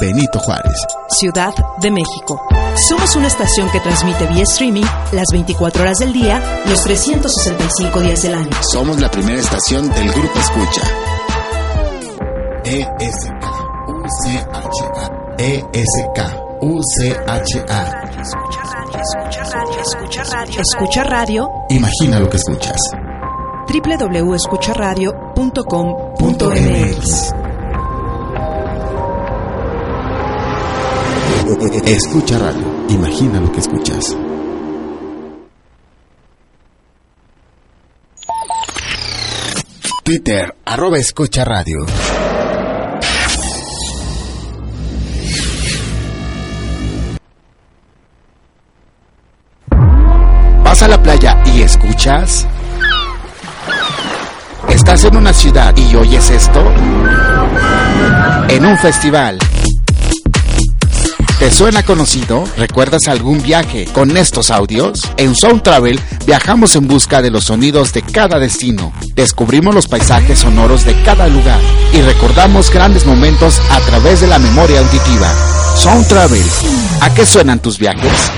Benito Juárez. Ciudad de México. Somos una estación que transmite vía streaming las 24 horas del día, los 365 días del año. Somos la primera estación del Grupo Escucha. ESK, UCHA, ESK, UCHA. Escucha radio, escucha radio, escucha radio. Escucha radio. Imagina lo que escuchas. www.escucharadio.com.mx Escucha radio. Imagina lo que escuchas. Twitter, arroba escucha radio. ¿Vas a la playa y escuchas? ¿Estás en una ciudad y oyes esto? En un festival. ¿Te suena conocido? ¿Recuerdas algún viaje con estos audios? En Sound Travel viajamos en busca de los sonidos de cada destino. Descubrimos los paisajes sonoros de cada lugar y recordamos grandes momentos a través de la memoria auditiva. Sound Travel. ¿A qué suenan tus viajes?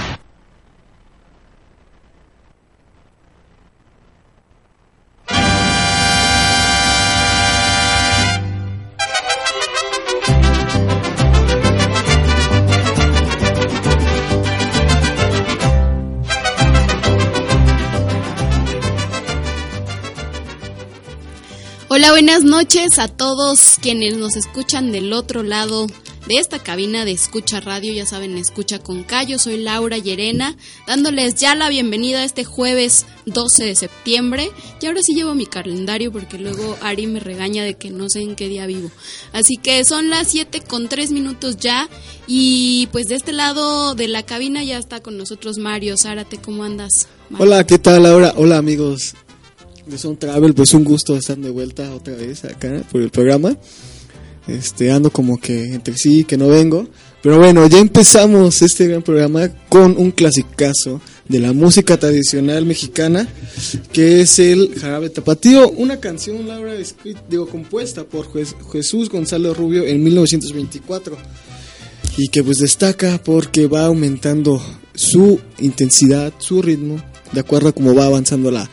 Hola, buenas noches a todos quienes nos escuchan del otro lado de esta cabina de Escucha Radio. Ya saben, Escucha con Cayo. Soy Laura Llerena, dándoles ya la bienvenida este jueves 12 de septiembre. Y ahora sí llevo mi calendario porque luego Ari me regaña de que no sé en qué día vivo. Así que son las 7 con 3 minutos ya. Y pues de este lado de la cabina ya está con nosotros Mario. Zárate, ¿cómo andas? Hola, ¿qué tal Laura? Hola amigos de Sound Travel, pues un gusto estar de vuelta otra vez acá por el programa. Este, ando como que entre sí, que no vengo. Pero bueno, ya empezamos este gran programa con un clasicazo de la música tradicional mexicana, que es el Jarabe Tapatío, una canción, Laura, escrita, digo, compuesta por Jes- Jesús Gonzalo Rubio en 1924 y que pues destaca porque va aumentando su intensidad, su ritmo, de acuerdo a cómo va avanzando la,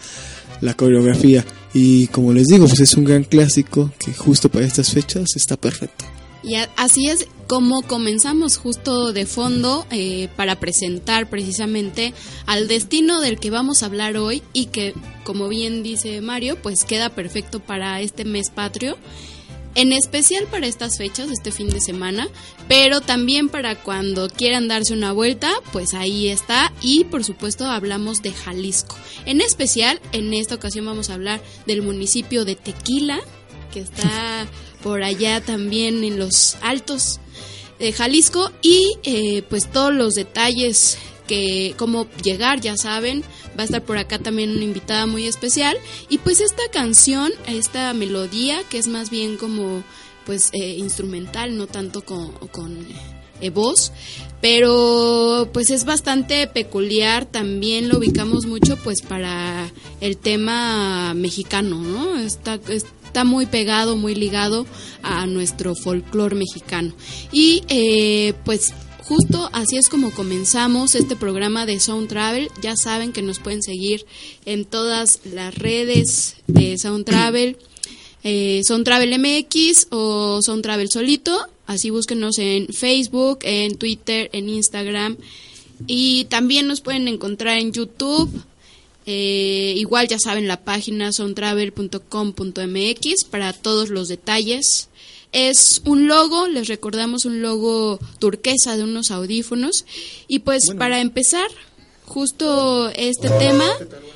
la coreografía. Y como les digo, pues es un gran clásico que justo para estas fechas está perfecto. Y así es como comenzamos justo de fondo eh, para presentar precisamente al destino del que vamos a hablar hoy y que, como bien dice Mario, pues queda perfecto para este mes patrio. En especial para estas fechas, este fin de semana, pero también para cuando quieran darse una vuelta, pues ahí está. Y por supuesto hablamos de Jalisco. En especial, en esta ocasión vamos a hablar del municipio de Tequila, que está por allá también en los altos de Jalisco y eh, pues todos los detalles que cómo llegar ya saben. Va a estar por acá también una invitada muy especial. Y pues esta canción esta melodía que es más bien como pues eh, instrumental no tanto con, con eh, voz pero pues es bastante peculiar. También lo ubicamos mucho pues para el tema mexicano no está está muy pegado muy ligado a nuestro folclore mexicano. Y eh, pues justo así es como comenzamos este programa de Sound Travel. Ya saben que nos pueden seguir en todas las redes de Sound Travel, eh, Sound Travel MX o Sound Travel solito. Así búsquenos en Facebook, en Twitter, en Instagram. Y también nos pueden encontrar en YouTube. Eh, igual ya saben la página soundtravel.com.mx para todos los detalles. Es un logo, les recordamos un logo turquesa de unos audífonos. Y pues para empezar, justo este tema,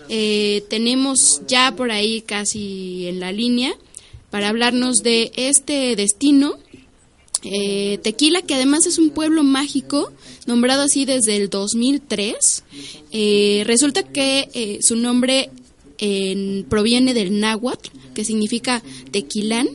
eh, tenemos ya por ahí casi en la línea para hablarnos de este destino. Eh, Tequila, que además es un pueblo mágico, nombrado así desde el 2003. Eh, resulta que eh, su nombre en, proviene del náhuatl, que significa tequilán,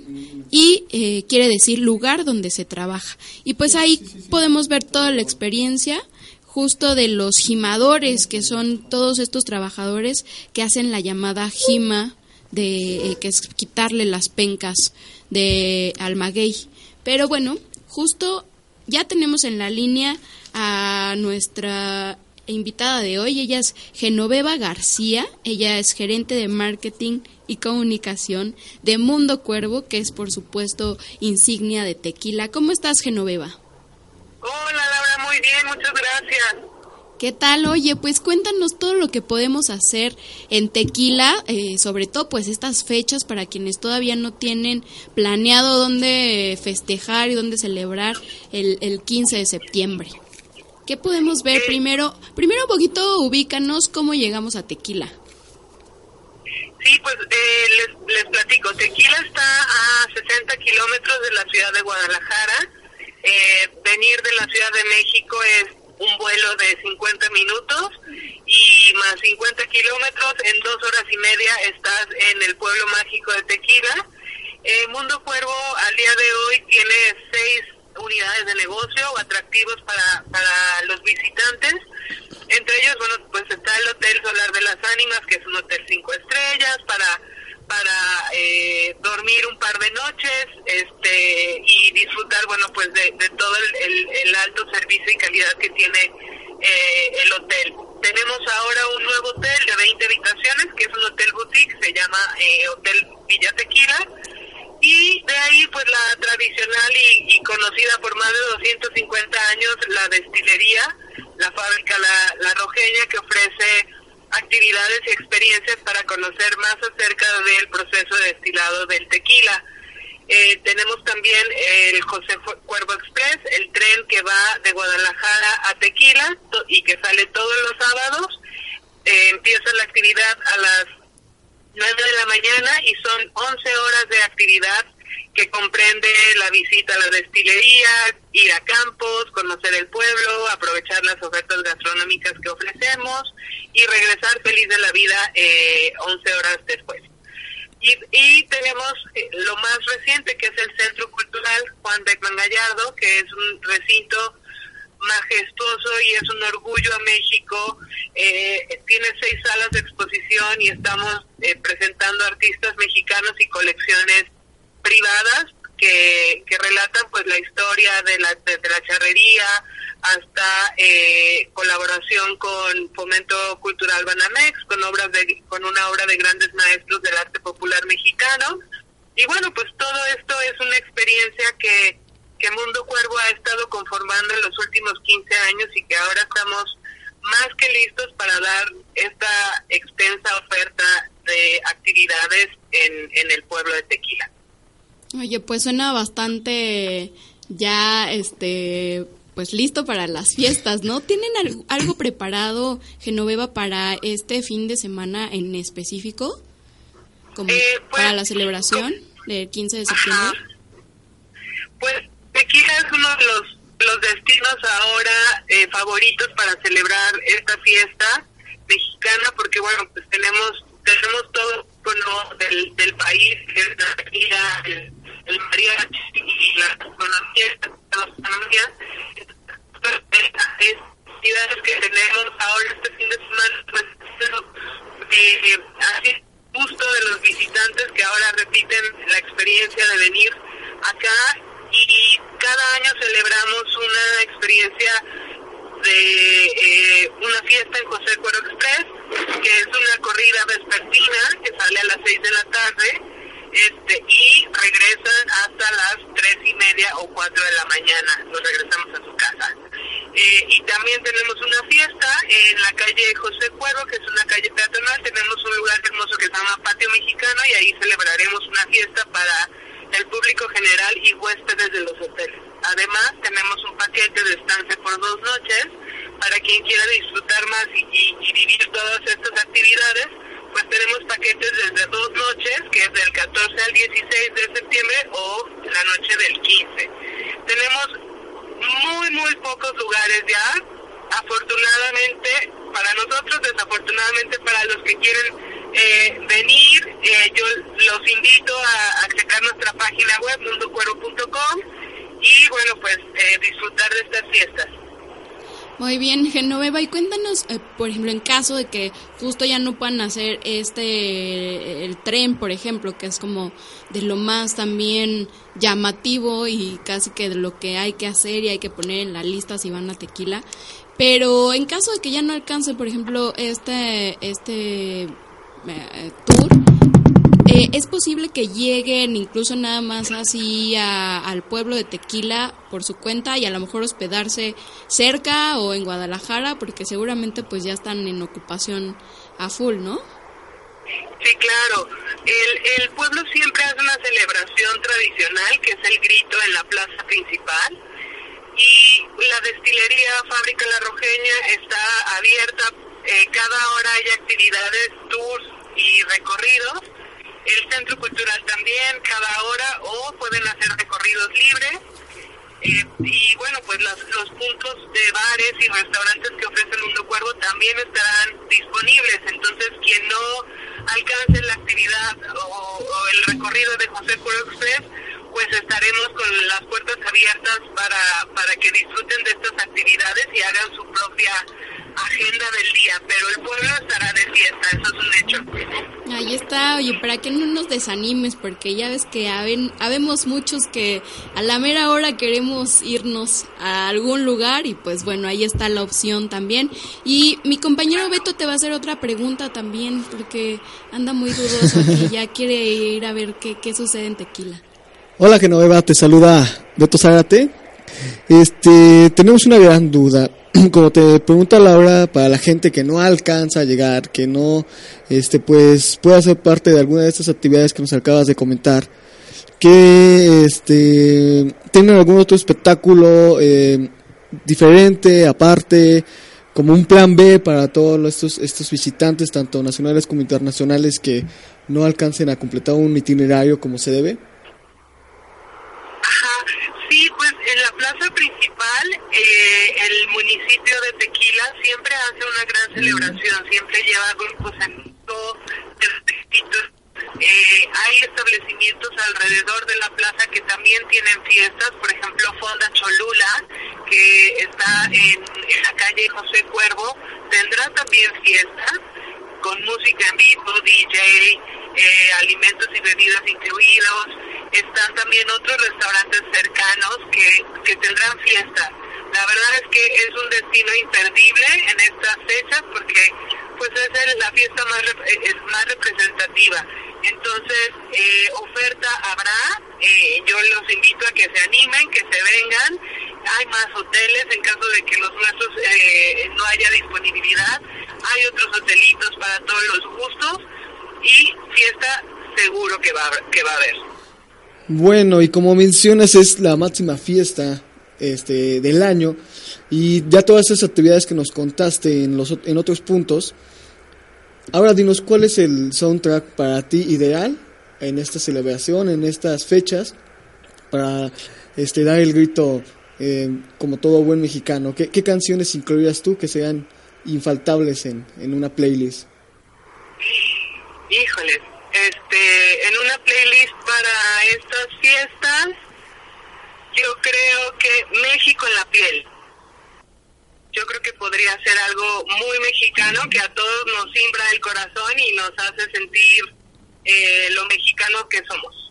y eh, quiere decir lugar donde se trabaja. Y pues ahí podemos ver toda la experiencia justo de los gimadores, que son todos estos trabajadores que hacen la llamada gima, de, eh, que es quitarle las pencas de al maguey. Pero bueno, justo ya tenemos en la línea a nuestra invitada de hoy. Ella es Genoveva García. Ella es gerente de marketing y comunicación de Mundo Cuervo, que es por supuesto insignia de tequila. ¿Cómo estás, Genoveva? Hola, Laura, muy bien, muchas gracias. ¿Qué tal? Oye, pues cuéntanos todo lo que podemos hacer en Tequila, eh, sobre todo pues estas fechas para quienes todavía no tienen planeado dónde festejar y dónde celebrar el, el 15 de septiembre. ¿Qué podemos ver primero? Primero un poquito ubícanos cómo llegamos a Tequila. Sí, pues eh, les, les platico. Tequila está a 60 kilómetros de la ciudad de Guadalajara. Eh, venir de la Ciudad de México es un vuelo de 50 minutos y más 50 kilómetros, en dos horas y media estás en el pueblo mágico de Tequila. Eh, Mundo Cuervo al día de hoy tiene seis unidades de negocio o atractivos para, para los visitantes. Entre ellos, bueno, pues está el Hotel Solar de las Ánimas, que es un hotel cinco estrellas, para para eh, dormir un par de noches este y disfrutar bueno pues de, todo el, el, alto servicio y calidad que tiene eh, el hotel tenemos ahora un nuevo hotel de 20 habitaciones que es un hotel boutique se llama eh, hotel Villa Tequila y de ahí pues la tradicional y, conocida por más de 250 años la destilería la fábrica la, rojeña que ofrece actividades y experiencias para conocer más acerca del proceso de destilado del tequila. Eh, tenemos también el José Cuervo Express, el tren que va de Guadalajara a Tequila y que sale todos los sábados. Eh, empieza la actividad a las 9 de la mañana y son 11 horas de actividad que comprende la visita a la destilería, ir a campos, conocer el pueblo, aprovechar las ofertas gastronómicas que ofrecemos y regresar feliz de la vida eh, 11 horas después. Y, y tenemos eh, lo más reciente que es el Centro Cultural Juan Beckman Gallardo, que es un recinto majestuoso y es un orgullo a México. Eh, tiene seis salas de exposición y estamos eh, presentando artistas mexicanos y colecciones privadas que, que relatan pues la historia de la, de, la charrería hasta eh, colaboración con Fomento Cultural Banamex, con obras de, con una obra de grandes maestros del arte popular mexicano. Y bueno, pues todo esto es una experiencia que, ha estado conformando en los últimos 15 años y que ahora estamos más que listos para dar esta extensa oferta de actividades en, en el pueblo de Tequila. Oye, pues suena bastante ya, este, pues listo para las fiestas, ¿no? ¿Tienen algo, preparado, Genoveva, para este fin de semana en específico? Como eh, pues, para la celebración del 15 de septiembre. Pues Tequila es uno de los, los destinos ahora eh, favoritos para celebrar esta fiesta mexicana, porque bueno, pues tenemos tenemos todo el del, del país, es la tequila, el el mariachi y la economía, las actividades que tenemos ahora este fin de semana, pues eh, así justo de los visitantes que ahora repiten la experiencia de venir acá y cada año celebramos una experiencia de eh, una fiesta en José Cuero Express, que es una corrida vespertina que sale a las 6 de la tarde este y regresan hasta las tres y media o cuatro de la mañana, nos regresamos a su casa. Eh, y también tenemos una fiesta en la calle José Cuervo, que es una calle peatonal, tenemos un lugar hermoso que se llama Patio Mexicano y ahí celebraremos una fiesta para el público general y huéspedes de los hoteles. Además, tenemos un paquete de estancia por dos noches para quien quiera disfrutar más y, y vivir todas estas actividades pues tenemos paquetes desde dos noches, que es del 14 al 16 de septiembre o la noche del 15. Tenemos muy, muy pocos lugares ya. Afortunadamente para nosotros, desafortunadamente para los que quieren eh, venir, eh, yo los invito a, a, nuestra página web, mundocuero.com, y bueno, pues eh, disfrutar de estas fiestas. Muy bien, Genoveva, y cuéntanos, eh, por ejemplo, en caso de que justo ya no puedan hacer este, el tren, por ejemplo, que es como de lo más también llamativo y casi que de lo que hay que hacer y hay que poner en la lista si van a tequila. Pero en caso de que ya no alcance, por ejemplo, este, este eh, tour, eh, ¿Es posible que lleguen incluso nada más así al pueblo de Tequila por su cuenta y a lo mejor hospedarse cerca o en Guadalajara? Porque seguramente pues ya están en ocupación a full, ¿no? Sí, claro. El, el pueblo siempre hace una celebración tradicional que es el grito en la plaza principal y la destilería Fábrica La Rojeña está abierta. Eh, cada hora hay actividades, tours y recorridos el centro cultural también cada hora o pueden hacer recorridos libres. Eh, y bueno, pues los puntos de bares y restaurantes que ofrece Mundo Cuervo también estarán disponibles. Entonces, quien no alcance la actividad o, el recorrido de José Cuervo Express, pues estaremos con las puertas abiertas para, para que disfruten de estas actividades y hagan su propia agenda del día, pero el pueblo estará de fiesta, eso es un hecho. Ahí está, oye, para que no nos desanimes, porque ya ves que habemos muchos que a la mera hora queremos irnos a algún lugar y pues bueno, ahí está la opción también. Y mi compañero Beto te va a hacer otra pregunta también, porque anda muy dudoso y ya quiere ir a ver qué, qué sucede en Tequila. Hola Genoveva, te saluda Beto Zárate. Este, tenemos una gran duda. como te pregunta Laura, para la gente que no alcanza a llegar, que no, este, pues, pueda ser parte de alguna de estas actividades que nos acabas de comentar, que, este, tienen algún otro espectáculo eh, diferente, aparte, como un plan B para todos estos, estos visitantes, tanto nacionales como internacionales, que no alcancen a completar un itinerario como se debe? Sí, pues principal, eh, el municipio de Tequila siempre hace una gran celebración, siempre lleva grupos amigos, eh, hay establecimientos alrededor de la plaza que también tienen fiestas, por ejemplo Fonda Cholula, que está en, en la calle José Cuervo, tendrá también fiestas con música en vivo, DJ, eh, alimentos y bebidas incluidos. Están también otros restaurantes cercanos que, que tendrán fiesta. La verdad es que es un destino imperdible en estas fechas porque pues es la fiesta más, eh, es más representativa. Entonces, eh, oferta habrá. Eh, yo los invito a que se animen, que se vengan. Hay más hoteles en caso de que los nuestros eh, no haya disponibilidad. Hay otros hotelitos para todos los gustos y fiesta seguro que va, que va a haber. Bueno, y como mencionas, es la máxima fiesta este, del año y ya todas esas actividades que nos contaste en, los, en otros puntos. Ahora dinos, ¿cuál es el soundtrack para ti ideal en esta celebración, en estas fechas, para este, dar el grito eh, como todo buen mexicano? ¿Qué, ¿Qué, canciones incluirías tú que sean infaltables en, en una playlist? Híjole, este, en una playlist para estas fiestas, yo creo que México en la piel. Yo creo que podría ser algo muy mexicano que a todos nos simbra el corazón y nos hace sentir eh, lo mexicano que somos.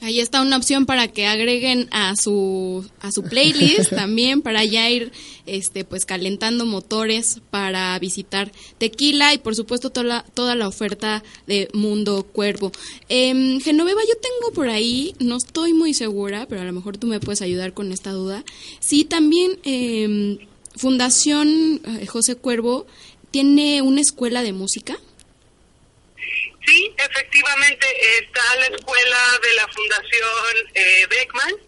Ahí está una opción para que agreguen a su a su playlist también para ya ir este pues calentando motores para visitar Tequila y por supuesto toda la, toda la oferta de Mundo Cuervo. Eh, Genoveva, yo tengo por ahí, no estoy muy segura, pero a lo mejor tú me puedes ayudar con esta duda. Sí, también eh, Fundación José Cuervo tiene una escuela de música. Sí, efectivamente está la escuela de la Fundación eh, Beckman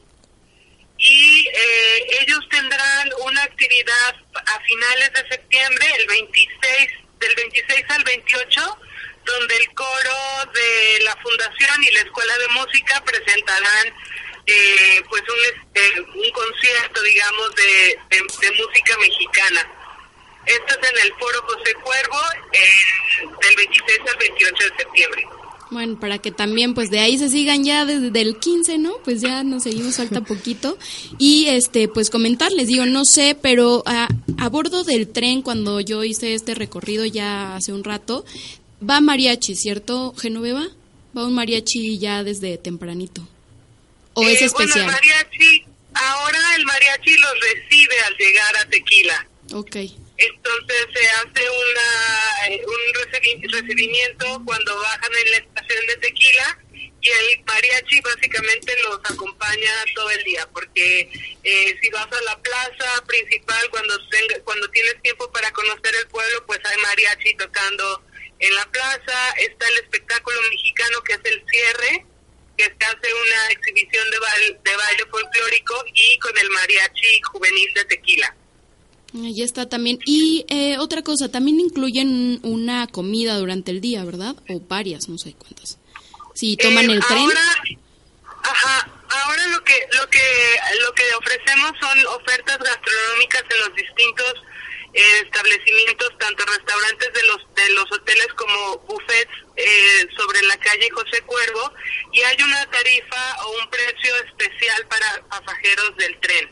y eh, ellos tendrán una actividad a finales de septiembre, el 26, del 26 al 28, donde el coro de la Fundación y la Escuela de Música presentarán eh, pues un, este, un concierto, digamos, de, de música mexicana. Esto es en el Foro José Cuervo, del 26 al 28 de septiembre. Bueno, para que también pues de ahí se sigan ya desde el 15, ¿no? Pues ya nos seguimos, falta poquito. Y este, pues comentarles, digo, no sé, pero a, a bordo del tren, cuando yo hice este recorrido ya hace un rato, va mariachi, ¿cierto, Genoveva? Va un mariachi ya desde tempranito. ¿O es Eh, especial? Bueno, el mariachi, ahora el mariachi los recibe al llegar a Tequila. Ok. Entonces se hace una, eh, un recibi- recibimiento cuando bajan en la estación de Tequila y el mariachi básicamente los acompaña todo el día porque eh, si vas a la plaza principal cuando cuando tienes tiempo para conocer el pueblo pues hay mariachi tocando en la plaza está el espectáculo mexicano que es el cierre que se hace una exhibición de, bail- de baile folclórico y con el mariachi juvenil de Tequila Ahí está también. Y eh, otra cosa, también incluyen una comida durante el día, ¿verdad? O varias, no sé cuántas. Si toman Eh, el tren. Ahora, ajá, ahora lo que lo que lo que ofrecemos son ofertas gastronómicas en los distintos eh, establecimientos, tanto restaurantes de los de los hoteles como buffets eh, sobre la calle José Cuervo y hay una tarifa o un precio especial para pasajeros del tren.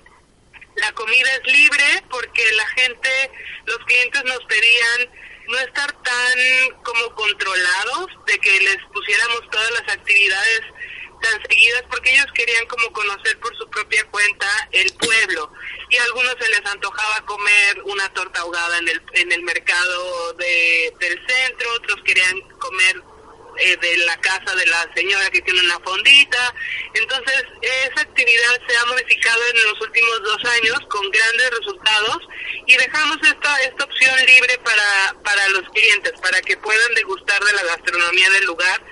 La comida es libre porque la gente, los clientes nos pedían no estar tan como controlados de que les pusiéramos todas las actividades tan seguidas porque ellos querían como conocer por su propia cuenta el pueblo y a algunos se les antojaba comer una torta ahogada en el en el mercado de, del centro otros querían comer eh, de la casa de la señora que tiene una fondita. Entonces, esa actividad se ha modificado en los últimos dos años con grandes resultados y dejamos esta, esta opción libre para, para los clientes, para que puedan degustar de la gastronomía del lugar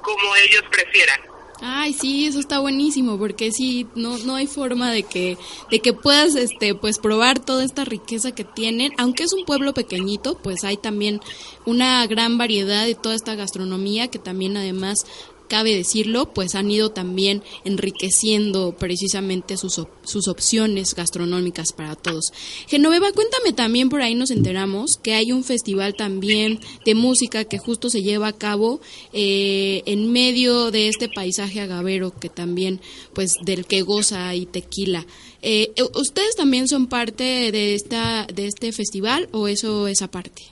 como ellos prefieran. Ay, sí, eso está buenísimo, porque sí, no, no hay forma de que, de que puedas, este, pues probar toda esta riqueza que tienen, aunque es un pueblo pequeñito, pues hay también una gran variedad de toda esta gastronomía que también además cabe decirlo, pues han ido también enriqueciendo precisamente sus, op- sus opciones gastronómicas para todos. Genoveva, cuéntame también, por ahí nos enteramos que hay un festival también de música que justo se lleva a cabo eh, en medio de este paisaje agavero que también, pues, del que goza y tequila. Eh, ¿Ustedes también son parte de, esta, de este festival o eso es aparte?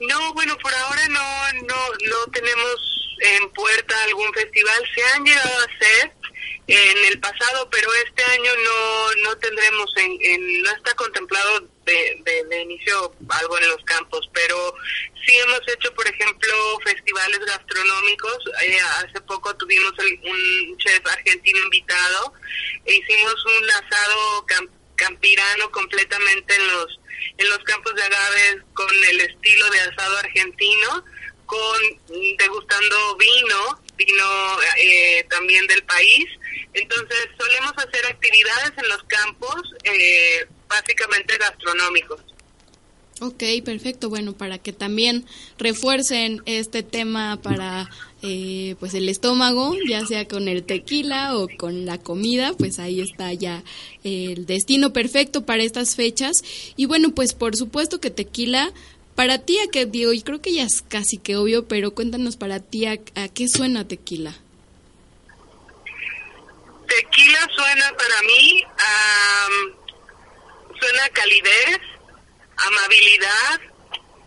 No, bueno, por ahora no, no, no tenemos en puerta algún festival. Se han llegado a hacer en el pasado, pero este año no, no tendremos, en, en- no está contemplado de, de, de inicio algo en los campos, pero sí hemos hecho, por ejemplo, festivales gastronómicos. Eh, hace poco tuvimos un chef argentino invitado e hicimos un asado cam- campirano completamente en los en los campos de agaves con el estilo de asado argentino, con degustando vino, vino eh, también del país. Entonces solemos hacer actividades en los campos, eh, básicamente gastronómicos. Ok, perfecto. Bueno, para que también refuercen este tema para eh, pues el estómago, ya sea con el tequila o con la comida, pues ahí está ya el destino perfecto para estas fechas. Y bueno, pues por supuesto que tequila, para ti, a qué digo, y creo que ya es casi que obvio, pero cuéntanos para ti a, a qué suena tequila. Tequila suena para mí, a, suena calidez, amabilidad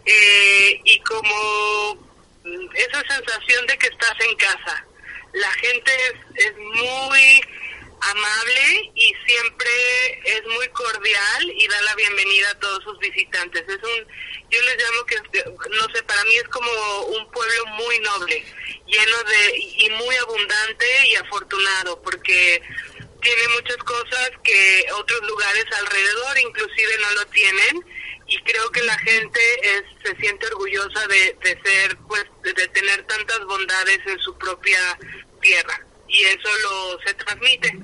eh, y como esa sensación de que estás en casa. La gente es, es muy amable y siempre es muy cordial y da la bienvenida a todos sus visitantes. Es un, yo les llamo que, no sé, para mí es como un pueblo muy noble, lleno de, y muy abundante y afortunado, porque tiene muchas cosas que otros lugares alrededor inclusive no lo tienen y creo que la gente es, se siente orgullosa de, de ser pues de, de tener tantas bondades en su propia tierra y eso lo se transmite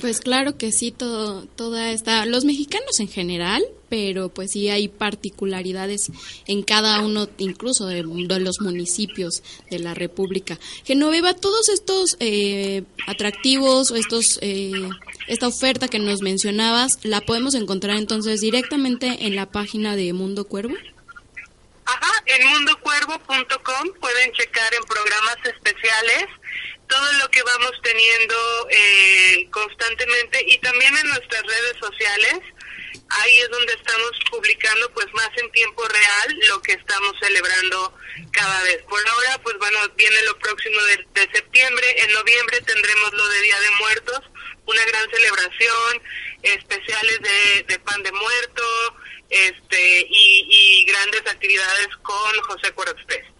Pues claro que sí, todo, toda esta, los mexicanos en general, pero pues sí hay particularidades en cada uno, incluso de, los municipios de la República. Genoveva, todos estos eh, atractivos o estos, eh, esta oferta que nos mencionabas, ¿la podemos encontrar entonces directamente en la página de Mundo Cuervo? Ajá, en mundocuervo.com pueden checar en programas especiales todo lo que vamos teniendo eh, constantemente y también en nuestras redes sociales. Ahí es donde estamos publicando pues más en tiempo real lo que estamos celebrando cada vez. Por ahora pues bueno, viene lo próximo de, septiembre, en noviembre tendremos lo de Día de Muertos, una gran celebración, especiales de, pan de muerto, este y, grandes actividades con José Corozpés.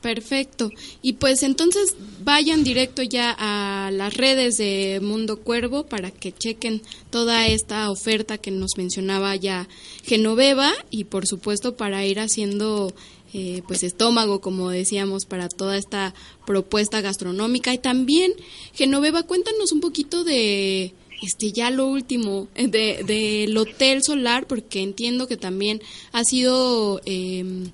Perfecto. Y pues entonces vayan directo ya a las redes de Mundo Cuervo para que chequen toda esta oferta que nos mencionaba ya Genoveva y por supuesto para ir haciendo eh, pues estómago, como decíamos, para toda esta propuesta gastronómica. Y también, Genoveva, cuéntanos un poquito de este ya lo último de del hotel solar porque entiendo que también ha sido em,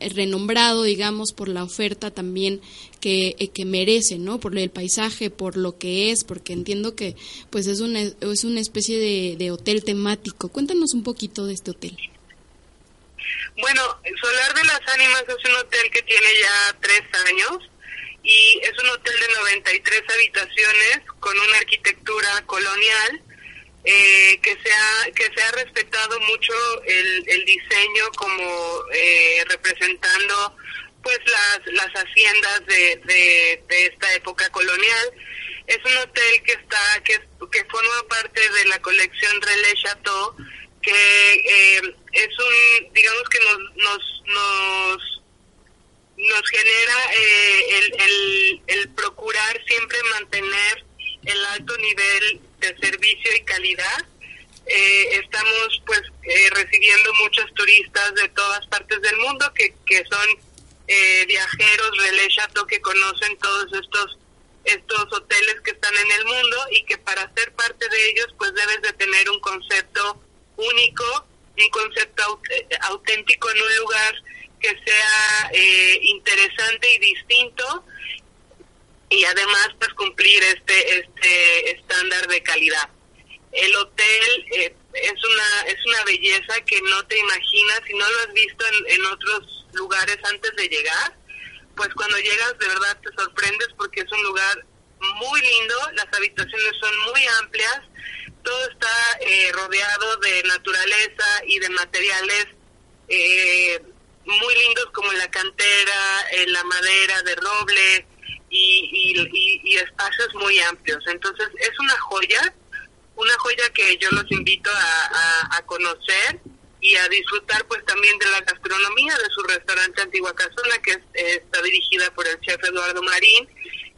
renombrado digamos por la oferta también que, eh, que merece no por el paisaje por lo que es porque entiendo que pues es una es una especie de, de hotel temático. Cuéntanos un poquito de este hotel. Bueno Solar de las Ánimas es un hotel que tiene ya tres años y es un hotel de 93 habitaciones con una arquitectura colonial eh, que se ha que se ha respetado mucho el, el diseño como eh, representando pues las las haciendas de, de, esta época colonial. Es un hotel que está que, que forma parte de la colección Relais Chateau que eh, es un digamos que nos nos, nos nos genera eh, el, el, procurar siempre mantener el alto nivel de servicio y calidad. Eh, estamos pues eh, recibiendo muchos turistas de todas partes del mundo que, que son viajeros relais que conocen todos estos estos hoteles que están en el mundo y que para ser parte de ellos pues debes de tener un concepto único, un concepto auténtico en un lugar que sea eh, interesante y distinto y además pues cumplir este este estándar de calidad. El hotel eh, es una es una belleza que no te imaginas si no lo has visto en, otros lugares antes de llegar pues cuando llegas de verdad te sorprendes porque es un lugar muy lindo las habitaciones son muy amplias todo está eh, rodeado de naturaleza y de materiales eh, muy lindos como la cantera, la madera de roble y, y, espacios muy amplios. Entonces es una joya, una joya que yo los invito a, a, conocer y a disfrutar pues también de la gastronomía de su restaurante Antigua Casona que está dirigida por el chef Eduardo Marín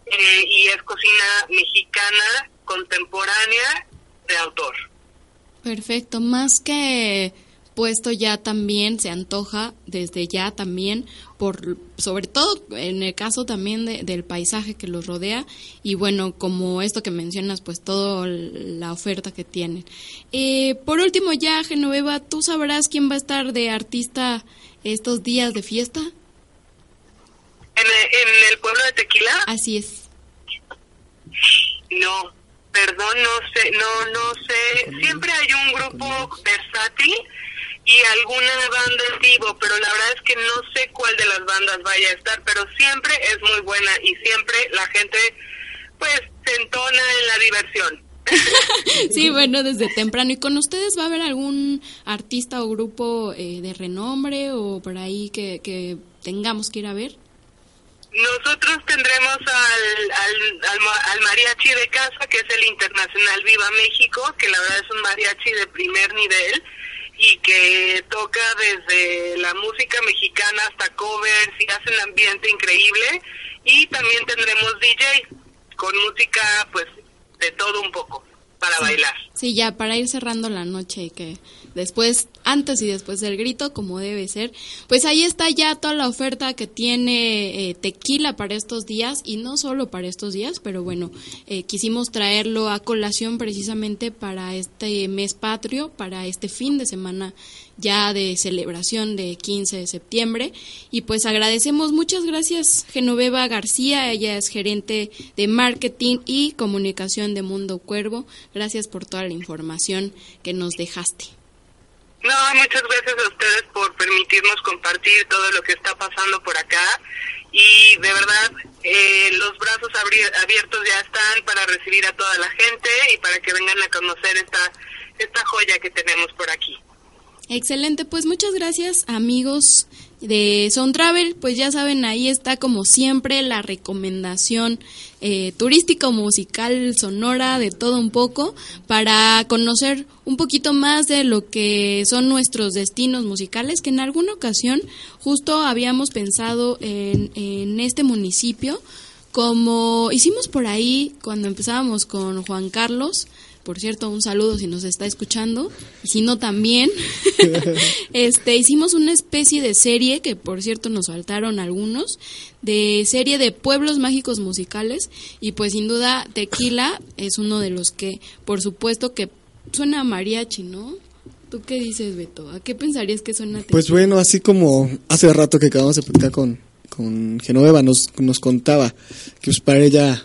eh, y es cocina mexicana contemporánea de autor. Perfecto, más que puesto ya también se antoja desde ya también por sobre todo en el caso también del paisaje que los rodea y bueno como esto que mencionas pues toda la oferta que tienen. Eh, por último ya Genoveva tú sabrás quién va a estar de artista estos días de fiesta en el, en el pueblo de Tequila así es. No perdón no sé no no sé. Siempre hay un grupo versátil y alguna banda en vivo, pero la verdad es que no sé cuál de las bandas vaya a estar, pero siempre es muy buena y siempre la gente pues se entona en la diversión. sí, bueno, desde temprano. ¿Y con ustedes va a haber algún artista o grupo eh, de renombre o por ahí que, que tengamos que ir a ver? Nosotros tendremos al, al, al, mariachi de casa, que es el Internacional Viva México, que la verdad es un mariachi de primer nivel y que toca desde la música mexicana hasta covers y hace un ambiente increíble y también tendremos DJ con música pues de todo un poco para bailar. Sí, ya para ir cerrando la noche y que después, antes y después del grito, como debe ser. Pues ahí está ya toda la oferta que tiene eh, tequila para estos días y no solo para estos días, pero bueno, eh, quisimos traerlo a colación precisamente para este mes patrio, para este fin de semana ya de celebración de 15 de septiembre. Y pues agradecemos, muchas gracias Genoveva García, ella es gerente de marketing y comunicación de Mundo Cuervo. Gracias por toda la información que nos dejaste. No, muchas gracias a ustedes por permitirnos compartir todo lo que está pasando por acá y de verdad eh, los brazos abiertos ya están para recibir a toda la gente y para que vengan a conocer esta esta joya que tenemos por aquí. Excelente, pues muchas gracias amigos de Sound Travel, pues ya saben, ahí está como siempre la recomendación eh, turística musical, sonora, de todo un poco, para conocer un poquito más de lo que son nuestros destinos musicales, que en alguna ocasión justo habíamos pensado en, en este municipio, como hicimos por ahí cuando empezábamos con Juan Carlos, por cierto, un saludo si nos está escuchando, y si no también. este, hicimos una especie de serie, que por cierto nos faltaron algunos, de serie de pueblos mágicos musicales, y pues sin duda Tequila es uno de los que, por supuesto que suena a mariachi, ¿no? ¿Tú qué dices, Beto? ¿A qué pensarías que suena tequila? Pues bueno, así como hace rato que acabamos de platicar con, con Genoveva, nos, nos contaba que pues para ella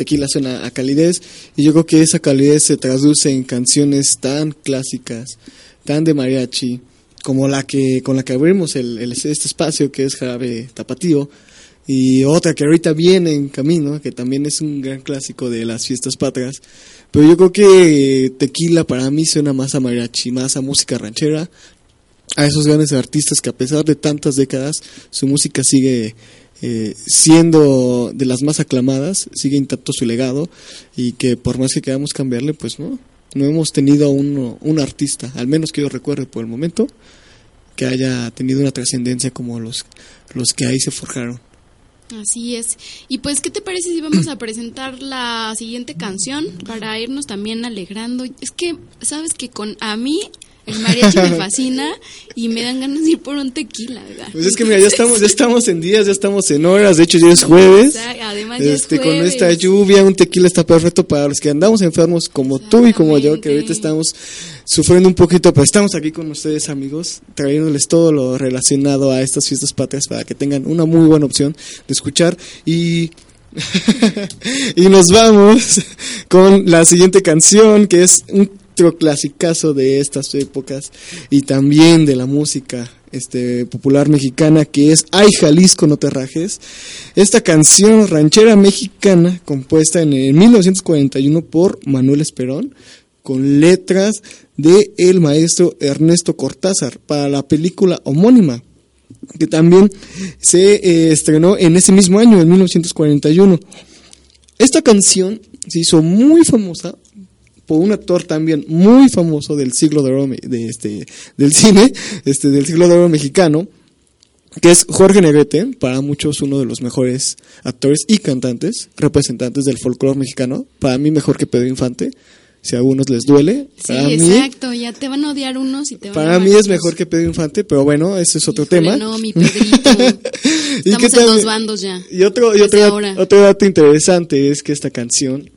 tequila suena a calidez y yo creo que esa calidez se traduce en canciones tan clásicas, tan de mariachi, como la que con la que abrimos el, este espacio que es Jarabe Tapatío y otra que ahorita viene en camino, que también es un gran clásico de las fiestas patrias. Pero yo creo que tequila para mí suena más a mariachi, más a música ranchera, a esos grandes artistas que a pesar de tantas décadas su música sigue eh, siendo de las más aclamadas, sigue intacto su legado y que por más que queramos cambiarle, pues no, no hemos tenido un, un artista, al menos que yo recuerde por el momento, que haya tenido una trascendencia como los, los que ahí se forjaron. Así es. Y pues, ¿qué te parece si vamos a presentar la siguiente canción para irnos también alegrando? Es que, sabes que con a mí el mariachi me fascina y me dan ganas de ir por un tequila, ¿verdad? Pues es que mira, ya estamos, ya estamos en días, ya estamos en horas, de hecho ya es jueves. Además este, ya es con esta lluvia, un tequila está perfecto para los que andamos enfermos como tú y como yo, que ahorita estamos sufriendo un poquito, pero estamos aquí con ustedes amigos, trayéndoles todo lo relacionado a estas fiestas patrias para que tengan una muy buena opción de escuchar y y nos vamos con la siguiente canción que es un clasicazo de estas épocas y también de la música este, popular mexicana que es Ay Jalisco no te rajes. Esta canción ranchera mexicana compuesta en, 1941 por Manuel Esperón con letras de el maestro Ernesto Cortázar para la película homónima que también se eh, estrenó en ese mismo año, en 1941. Esta canción se hizo muy famosa un actor también muy famoso del siglo de oro de este del cine, este del siglo de oro mexicano, que es Jorge Negrete, para muchos uno de los mejores actores y cantantes, representantes del folclore mexicano, para mí mejor que Pedro Infante. Si a algunos les duele, sí, exacto, ya te van a odiar unos y te van Para mí es mejor que Pedro Infante, pero bueno, ese es otro tema. No, mi Pedrito. Estamos en dos bandos ya. Y otro, y otro, otro dato interesante es que esta canción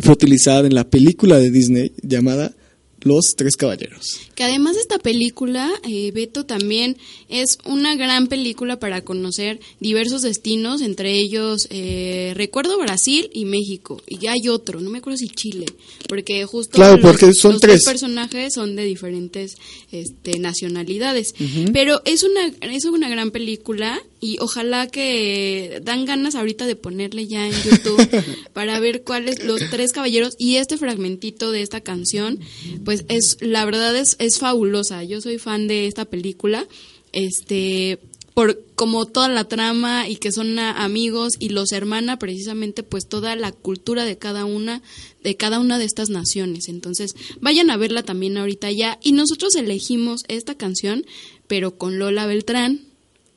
fue utilizada en la película de Disney llamada Los Tres Caballeros. Que además de esta película, eh, Beto también es una gran película para conocer diversos destinos, entre ellos eh, recuerdo Brasil y México, y hay otro, no me acuerdo si Chile, porque justo claro, porque son los tres. personajes son de diferentes este, nacionalidades, pero es una es una gran película y ojalá que dan ganas ahorita de ponerle ya en YouTube para ver cuáles los tres caballeros y este fragmentito de esta canción, pues es la verdad es es fabulosa. Yo soy fan de esta película. Este, por como toda la trama y que son amigos y los hermana precisamente pues toda la cultura de cada una de cada una de estas naciones. Entonces, vayan a verla también ahorita ya y nosotros elegimos esta canción pero con Lola Beltrán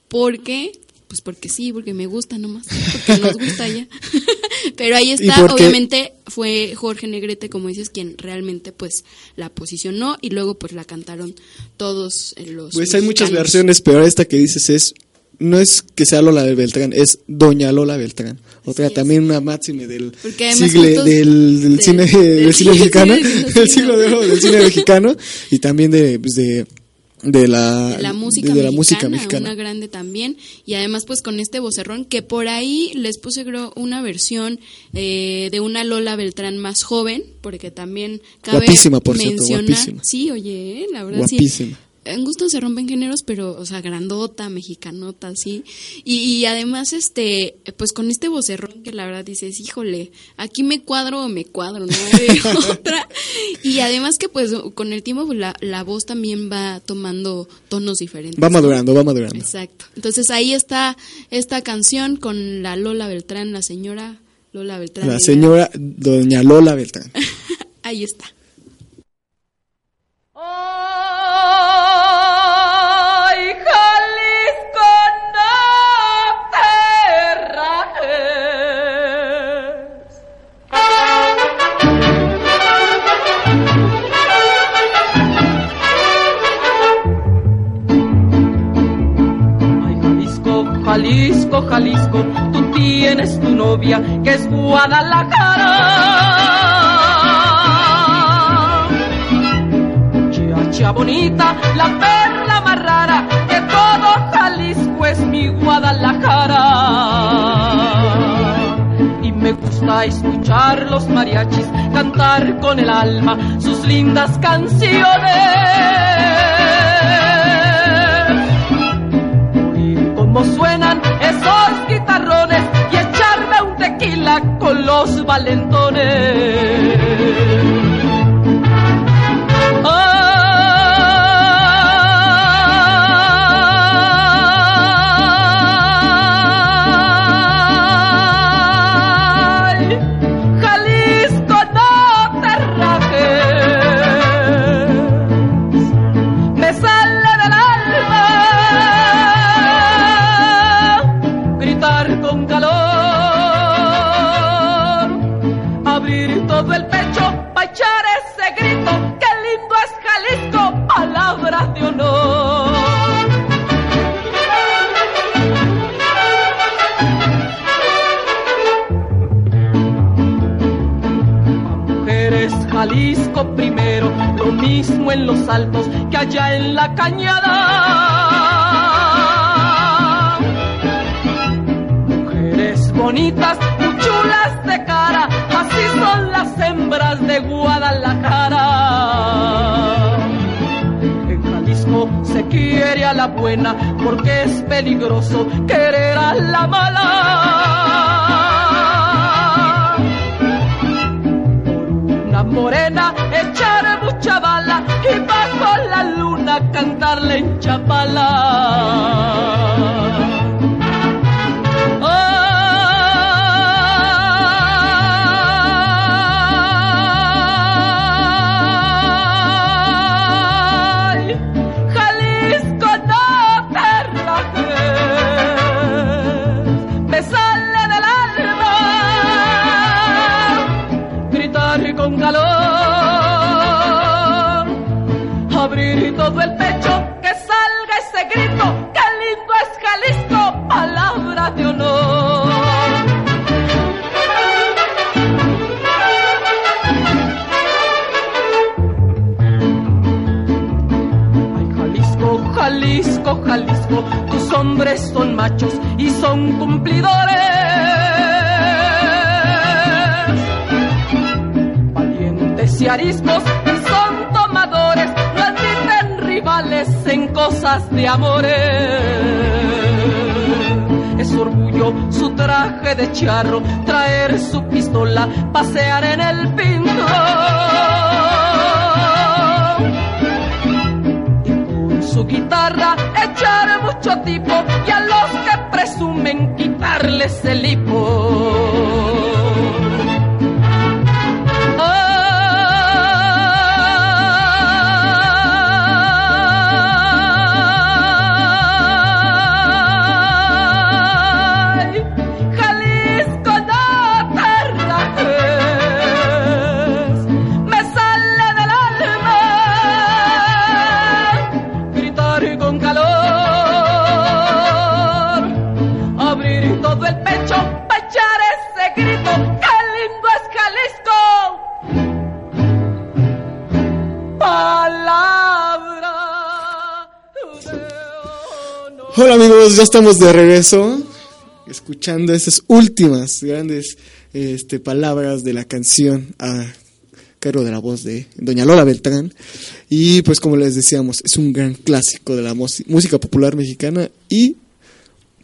porque pues porque sí, porque me gusta nomás, porque nos gusta ya. Pero ahí está, obviamente fue Jorge Negrete, como dices, quien realmente pues la posicionó y luego pues la cantaron todos los... Pues hay muchas versiones, pero esta que dices es no es que sea Lola Beltrán, es Doña Lola Beltrán. Otra también una máxime del siglo del, cine del, cine mexicano, del siglo de oro del cine mexicano y también de, pues de de la, la, música, de, la música mexicana, una grande también. Y además pues con este vocerrón que por ahí les puse creo una versión eh, de una Lola Beltrán más joven porque también cabe guapísima por cierto guapísima. sí oye la verdad guapísima en gusto se rompen géneros, pero, o sea, grandota, mexicanota, así. Y, además, este, pues con este vocerrón que la verdad dices, híjole, aquí me cuadro o me cuadro, no hay otra. Y además que, pues, con el tiempo pues, la, la voz también va tomando tonos diferentes. Va madurando, va madurando. Exacto. Entonces ahí está esta canción con la Lola Beltrán, la señora Lola Beltrán. La señora doña Lola Beltrán. ahí está. Con el alma sus lindas canciones. cómo suenan esos guitarrones y echarme un tequila con los valentones. Cañada. Mujeres bonitas, muy chulas de cara, así son las hembras de Guadalajara. En Jalisco se quiere a la buena porque es peligroso querer a la mala. Morena echar mucha bala y bajo la luna cantarle en Chapala. Hombres son machos y son cumplidores. Valientes y ariscos son tomadores, no admiten rivales en cosas de amores. Es orgullo su traje de charro, traer su pistola, pasear en el pinto. Su guitarra echar mucho tipo y a los que presumen quitarles el hipo. Amigos? Ya estamos de regreso escuchando esas últimas grandes este, palabras de la canción a cargo de la voz de Doña Lola Beltrán. Y pues como les decíamos, es un gran clásico de la música popular mexicana y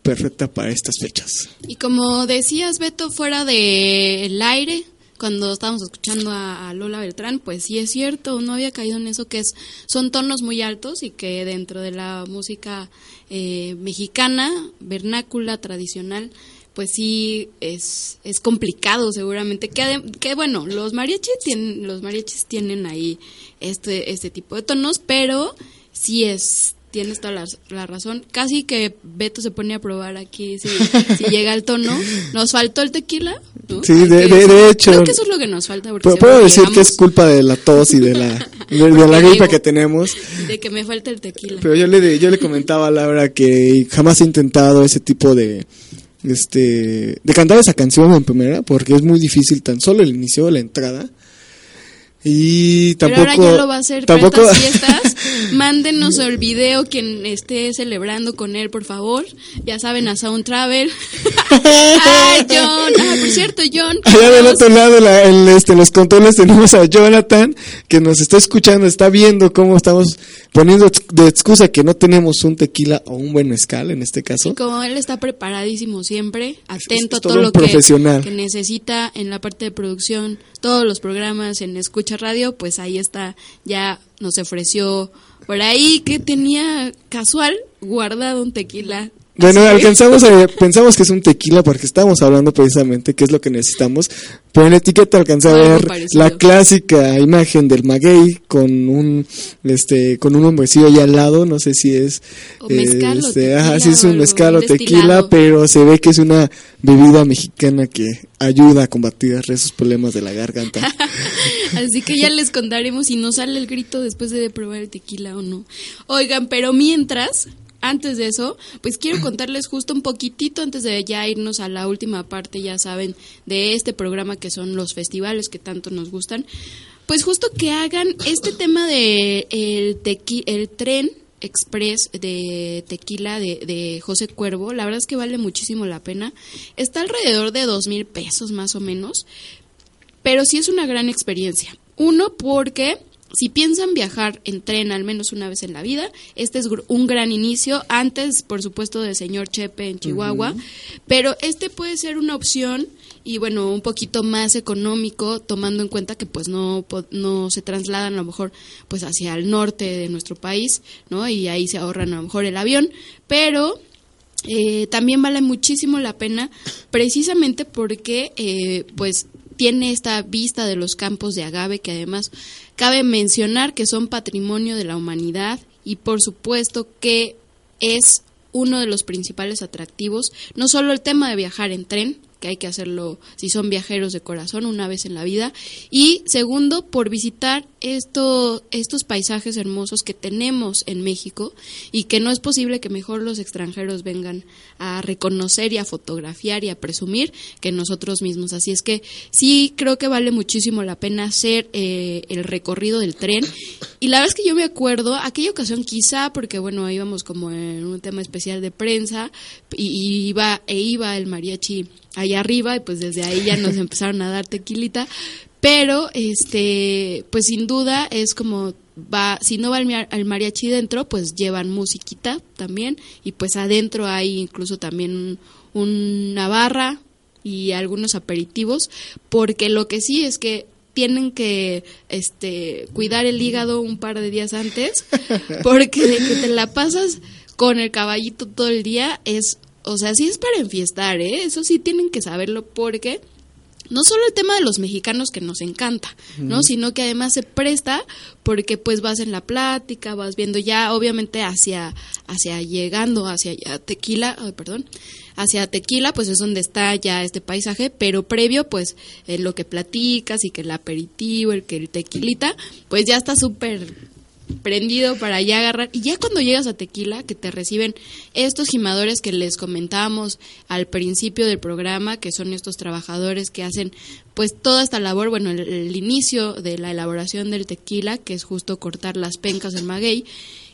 perfecta para estas fechas. Y como decías, Beto, fuera del aire, cuando estábamos escuchando a, Lola Beltrán, pues sí es cierto, no había caído en eso que es son tonos muy altos y que dentro de la música eh, mexicana, vernácula, tradicional, pues sí es, es complicado seguramente. Que, que bueno, los mariachis tienen, los mariachis tienen ahí este, este tipo de tonos, pero sí es tienes toda la, razón. Casi que Beto se pone a probar aquí si, llega al tono. Nos faltó el tequila. Sí, de, hecho. Creo que eso es lo que nos falta. puedo decir que es culpa de la tos y de la, de, la gripa que tenemos. De que me falta el tequila. Pero yo le, yo le comentaba a Laura que jamás he intentado ese tipo de este de cantar esa canción en primera porque es muy difícil tan solo el inicio la entrada y tampoco. Pero ahora ya lo va a hacer tampoco... para estas fiestas. Mándenos el video quien esté celebrando con él, por favor. Ya saben, a Sound Travel. Ay, John. Ah, por cierto, John. Allá del otro lado, la, en este, los controles tenemos a Jonathan, que nos está escuchando, está viendo cómo estamos poniendo de excusa que no tenemos un tequila o un buen mezcal en este caso. Y como él está preparadísimo siempre, atento a todo, lo que, que necesita en la parte de producción, todos los programas en escucha radio, pues ahí está, ya nos ofreció por ahí que tenía casual guardado un tequila bueno, alcanzamos pensamos que es un tequila porque estamos hablando precisamente qué es lo que necesitamos, pero en la etiqueta alcanza a ver la clásica imagen del maguey con un este con un hombrecillo ahí al lado, no sé si es o mezcal este, ajá, es un mezcal o tequila, pero se ve que es una bebida mexicana que ayuda a combatir esos problemas de la garganta. Así que ya les contaremos si nos sale el grito después de probar el tequila o no. Oigan, pero mientras antes de eso, pues quiero contarles justo un poquitito antes de ya irnos a la última parte, ya saben, de este programa que son los festivales que tanto nos gustan. Pues justo que hagan este tema de el, el tren express de tequila de, de, José Cuervo, la verdad es que vale muchísimo la pena. Está alrededor de dos mil pesos más o menos, pero sí es una gran experiencia. Uno, porque si piensan viajar en tren al menos una vez en la vida, este es un gran inicio, antes por supuesto del señor Chepe en Chihuahua, pero este puede ser una opción y bueno, un poquito más económico tomando en cuenta que pues no, no se trasladan a lo mejor pues hacia el norte de nuestro país, ¿no? Y ahí se ahorran a lo mejor el avión, pero eh, también vale muchísimo la pena precisamente porque eh, pues tiene esta vista de los campos de agave que además cabe mencionar que son patrimonio de la humanidad y por supuesto que es uno de los principales atractivos, no solo el tema de viajar en tren, que hay que hacerlo si son viajeros de corazón una vez en la vida. Y segundo, por visitar esto, estos paisajes hermosos que tenemos en México y que no es posible que mejor los extranjeros vengan a reconocer y a fotografiar y a presumir que nosotros mismos. Así es que sí creo que vale muchísimo la pena hacer eh, el recorrido del tren. Y la verdad es que yo me acuerdo, aquella ocasión quizá, porque bueno, íbamos como en un tema especial de prensa y, iba, e iba el mariachi allá arriba y pues desde ahí ya nos empezaron a dar tequilita. Pero, este, pues sin duda es como va, si no va el, mariachi dentro, pues llevan musiquita también y pues adentro hay incluso también una barra y algunos aperitivos, porque lo que sí es que tienen que este cuidar el hígado un par de días antes, porque de que te la pasas con el caballito todo el día es o sea, sí es para enfiestar, ¿eh? Eso sí tienen que saberlo porque no solo el tema de los mexicanos que nos encanta, ¿no? Sino que además se presta porque pues vas en la plática, vas viendo ya obviamente hacia hacia llegando hacia ya Tequila, perdón, hacia Tequila pues es donde está ya este paisaje, pero previo pues eh, lo que platicas y que el aperitivo, el que el tequilita, pues ya está súper prendido para ya agarrar. Y ya cuando llegas a Tequila, que te reciben estos gimadores que les comentábamos al principio del programa, que son estos trabajadores que hacen pues toda esta labor, bueno, el, inicio de la elaboración del tequila, que es justo cortar las pencas del maguey,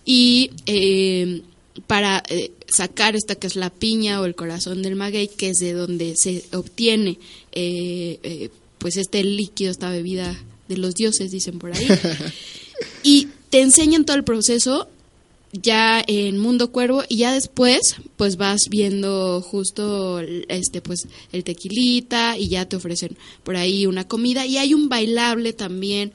y eh, para eh, sacar esta que es la piña o el corazón del maguey, que es de donde se obtiene eh, eh, pues este líquido, esta bebida de los dioses, dicen por ahí. y te enseñan todo el proceso ya en Mundo Cuervo y ya después pues vas viendo justo este pues el tequilita y ya te ofrecen por ahí una comida y hay un bailable también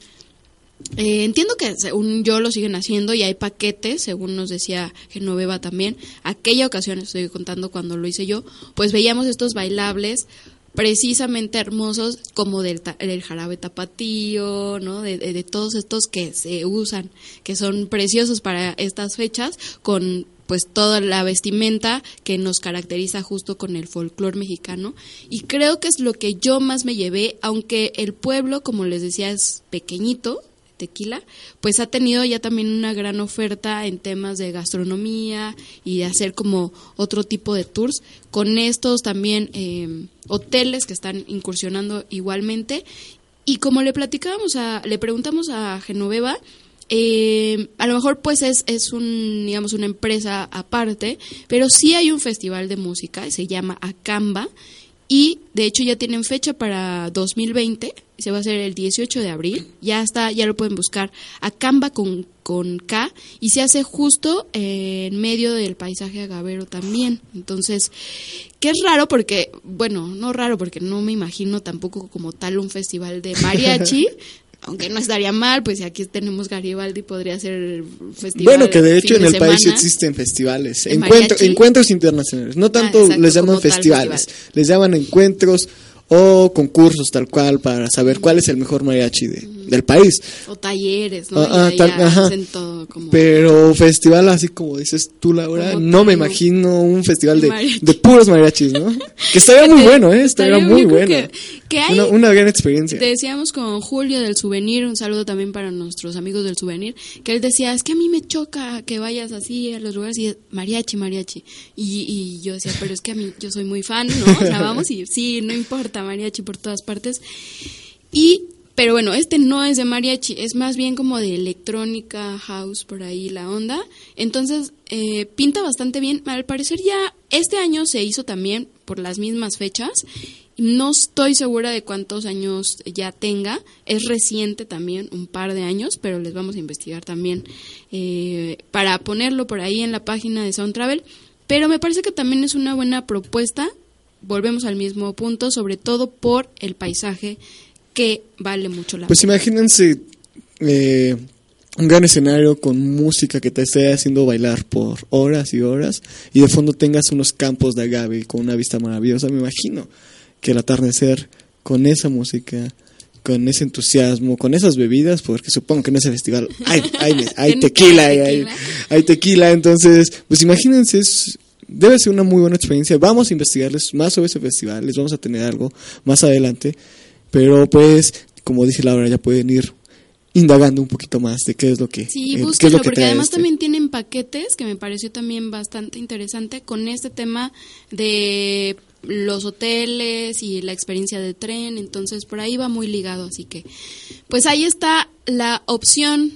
eh, entiendo que según yo lo siguen haciendo y hay paquetes, según nos decía Genoveva también. Aquella ocasión, estoy contando cuando lo hice yo, pues veíamos estos bailables precisamente hermosos como del, del jarabe tapatío, ¿no? De, de, todos estos que se usan, que son preciosos para estas fechas, con pues toda la vestimenta que nos caracteriza justo con el folclore mexicano. Y creo que es lo que yo más me llevé, aunque el pueblo, como les decía, es pequeñito, tequila, pues ha tenido ya también una gran oferta en temas de gastronomía y de hacer como otro tipo de tours. Con estos también em, hoteles que están incursionando igualmente. Y como le platicábamos a, le preguntamos a Genoveva, eh, a lo mejor pues es, es un, digamos, una empresa aparte, pero sí hay un festival de música, se llama Acamba, y de hecho ya tienen fecha para 2020, se va a hacer el 18 de abril, ya está, ya lo pueden buscar, Acamba con, con K, y se hace justo en medio del paisaje agavero también. Entonces, que es raro porque, bueno, no raro porque no me imagino tampoco como tal un festival de mariachi, aunque no estaría mal, pues si aquí tenemos Garibaldi, podría ser festival. Bueno, que de hecho en el país existen festivales, encuentros internacionales. No tanto ah, les llaman festivales, les llaman encuentros o concursos tal cual para saber cuál es el mejor mariachi del país. O talleres, ¿no? Ah, ah, todo como... Pero festival así como dices tú, Laura, no me imagino un festival de, de, puros mariachis, ¿no? que estaría muy bueno, ¿eh? Estaría, muy bueno. Que, hay, una, gran experiencia. Decíamos con Julio del Souvenir, un saludo también para nuestros amigos del Souvenir, que él decía, es que a mí me choca que vayas así a los lugares y mariachi, mariachi. Y, y yo decía, pero es que a mí, yo soy muy fan, ¿no? O sea, vamos y sí, no importa mariachi por todas partes. Y, pero bueno, este no es de mariachi, es más bien como de electrónica, house, por ahí la onda. Entonces, eh, pinta bastante bien. Al parecer ya este año se hizo también por las mismas fechas. No estoy segura de cuántos años ya tenga. Es reciente también, un par de años, pero les vamos a investigar también eh, para ponerlo por ahí en la página de Sound Travel. Pero me parece que también es una buena propuesta volvemos al mismo punto, sobre todo por el paisaje que vale mucho la Pues imagínense eh, un gran escenario con música que te esté haciendo bailar por horas y horas y de fondo tengas unos campos de agave con una vista maravillosa. Me imagino que el atardecer con esa música, con ese entusiasmo, con esas bebidas, porque supongo que en ese festival hay, hay, tequila, hay, hay, tequila, entonces, pues imagínense, es debe ser una muy buena experiencia. Vamos a investigarles más sobre ese festival, les vamos a tener algo más adelante, pero pues, como dice Laura, ya pueden ir indagando un poquito más de qué es lo que sí eh, búsquenlo, porque además este. también tienen paquetes que me pareció también bastante interesante con este tema de los hoteles y la experiencia de tren entonces por ahí va muy ligado así que pues ahí está la opción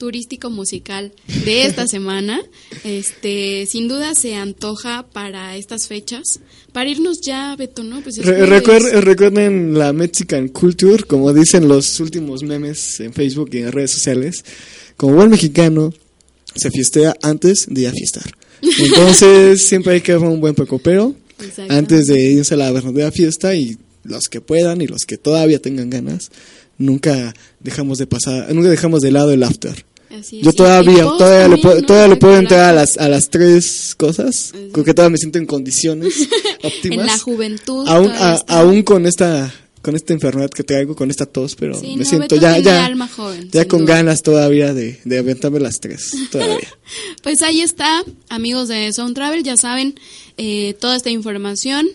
turístico musical de esta semana. Este, sin duda se antoja para estas fechas. Para irnos ya, Beto, ¿no? Pues recuerden la Mexican Culture, como dicen los últimos memes en Facebook y en redes sociales. Como buen mexicano, se fiestea antes de ir a fiestar. Entonces, siempre hay que hacer un buen precopero antes de irse a la verdadera fiesta y los que puedan y los que todavía tengan ganas, nunca dejamos de pasar, nunca dejamos de lado el after. Yo todavía, todavía, le puedo, todavía le puedo entrar a las, a las tres cosas, porque todavía me siento en condiciones óptimas. en la juventud. Aún, aún con esta con esta enfermedad que traigo, con esta tos, pero me siento ya, ya, ya con ganas todavía de, de aventarme las tres, todavía. pues ahí está, amigos de Sound Travel, ya saben eh, toda esta información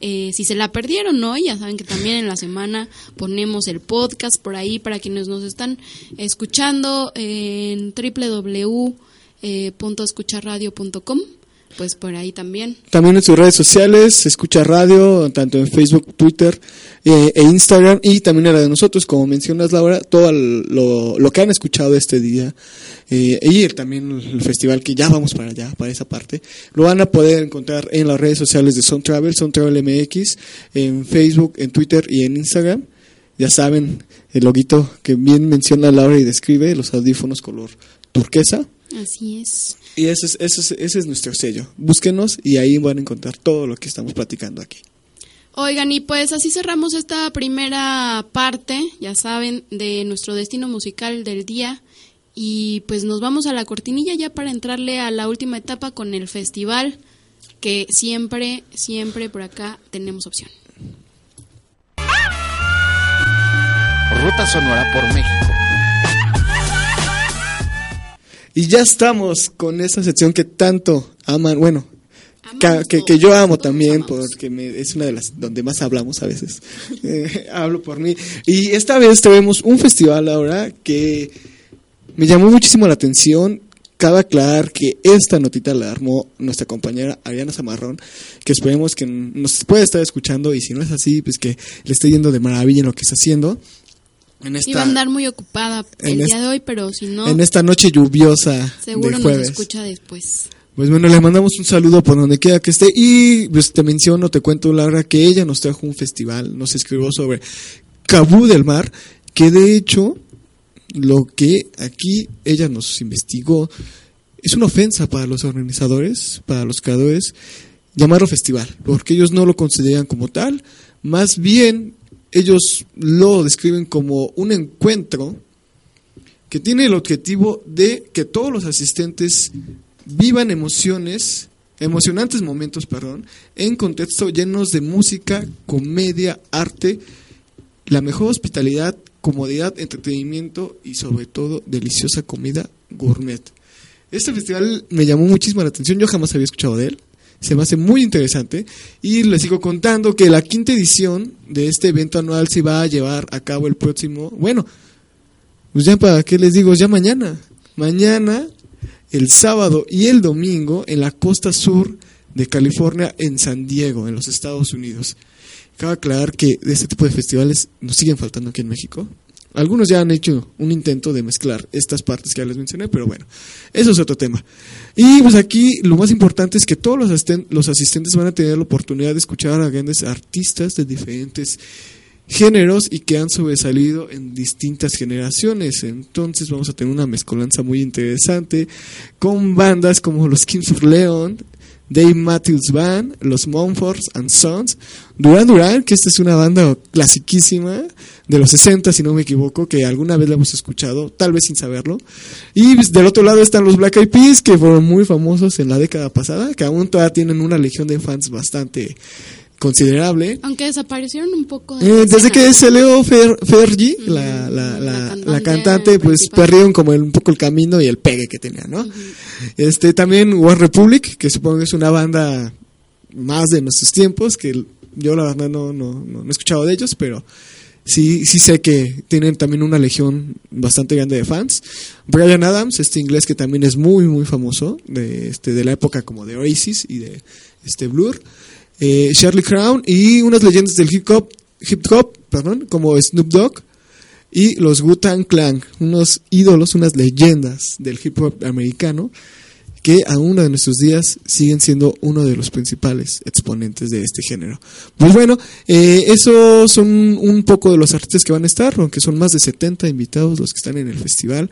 eh, si se la perdieron, ¿no? Ya saben que también en la semana ponemos el podcast por ahí para quienes nos están escuchando en www.escucharradio.com. pues por ahí también. También en sus redes sociales, se escucha radio, tanto en Facebook, Twitter eh, e Instagram, y también en la de nosotros, como mencionas Laura, todo lo, lo que han escuchado este día, eh, y también el festival que ya vamos para allá, para esa parte, lo van a poder encontrar en las redes sociales de Sound Travel, Sound Travel MX, en Facebook, en Twitter y en Instagram. Ya saben, el loguito que bien menciona Laura y describe, los audífonos color turquesa. Así es. Y ese es, ese es, ese es nuestro sello. Búsquenos y ahí van a encontrar todo lo que estamos platicando aquí. Oigan, y pues así cerramos esta primera parte, ya saben, de nuestro destino musical del día. Y pues nos vamos a la cortinilla ya para entrarle a la última etapa con el festival, que siempre, siempre por acá tenemos opción. Ruta Sonora por México. Y ya estamos con esa sección que tanto aman, bueno, que, que yo amo también porque me- es una de las donde más hablamos a veces. Eh, hablo por mí. Y esta vez tenemos un festival ahora que me llamó muchísimo la atención. Cabe aclarar que esta notita la armó nuestra compañera Ariana Zamarrón, que esperemos que nos pueda estar escuchando y si no es así, pues que le esté yendo de maravilla en lo que está haciendo. En esta, Iba a andar muy ocupada el día de hoy, pero si no, en esta noche lluviosa seguro de nos jueves. escucha después. Pues bueno, le mandamos un saludo por donde quiera que esté y pues te menciono, te cuento Laura que ella nos trajo un festival, nos escribió sobre Cabú del Mar, que de hecho lo que aquí ella nos investigó es una ofensa para los organizadores, para los creadores, llamarlo festival, porque ellos no lo consideran como tal, más bien ellos lo describen como un encuentro que tiene el objetivo de que todos los asistentes vivan emociones, emocionantes momentos, perdón, en contexto llenos de música, comedia, arte, la mejor hospitalidad, comodidad, entretenimiento y sobre todo deliciosa comida gourmet. Este festival me llamó muchísimo la atención, yo jamás había escuchado de él. Se me hace muy interesante y les sigo contando que la quinta edición de este evento anual se va a llevar a cabo el próximo, bueno, pues ya para qué les digo, ya mañana. Mañana, el sábado y el domingo en la costa sur de California, en San Diego, en los Estados Unidos. Cabe aclarar que de este tipo de festivales nos siguen faltando aquí en México. Algunos ya han hecho un intento de mezclar estas partes que ya les mencioné, pero bueno, eso es otro tema. Y pues aquí lo más importante es que todos los, asisten- los asistentes van a tener la oportunidad de escuchar a grandes artistas de diferentes géneros y que han sobresalido en distintas generaciones. Entonces vamos a tener una mezcolanza muy interesante con bandas como los Kings of Leon, Dave Matthews Band, los Mumfords and Sons, Duran Duran, que esta es una banda clasiquísima de los 60, si no me equivoco, que alguna vez la hemos escuchado, tal vez sin saberlo. Y pues, del otro lado están los Black Eyed Peas, que fueron muy famosos en la década pasada, que aún todavía tienen una legión de fans bastante considerable. Aunque desaparecieron un poco. de Eh, desde que se Leo Fer, Fergie, la, la, la la, cantante la cantante, pues principal. perdieron como el- un poco el camino y el pegue que tenía, ¿no? Este también War Republic, que supongo que es una banda más de nuestros tiempos, que yo la verdad no, no, no, no he escuchado de ellos, pero sí, sí sé que tienen también una legión bastante grande de fans. Brian Adams, este inglés que también es muy, muy famoso, de, este, de la época como de Oasis y de este Blur. Eh, Charlie Crown y unas leyendas del hip hop, hip hop, perdón, como Snoop Dogg y los Wu-Tang Clan, unos ídolos, unas leyendas del hip hop americano que aún en nuestros días siguen siendo uno de los principales exponentes de este género. Pues bueno, eh, esos son un poco de los artistas que van a estar, aunque son más de 70 invitados los que están en el festival.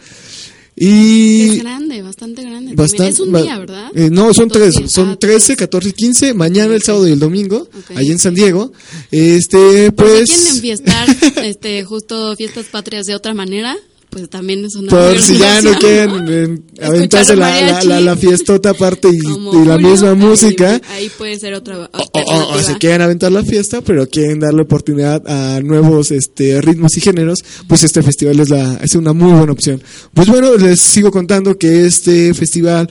Y Es grande, bastante grande. Bastante, es un día, ¿verdad? eh, no, son tres, días. son Ah, 13, tres. 14, 15, mañana el sábado y el domingo, Ok. allí en San Diego. Este, Por si pues, quieren enfiestar este, justo fiestas patrias de otra manera, pues también es una por si ya no quieren eh, aventarse la, la, la, la fiestota aparte y, y la Julio, misma ahí- música. Ahí, puede ser otra O, o- o alternativa. se quieren aventar la fiesta, pero quieren darle oportunidad a nuevos este, ritmos y géneros, pues este festival es, la, es una muy buena opción. Pues bueno, les sigo contando que este festival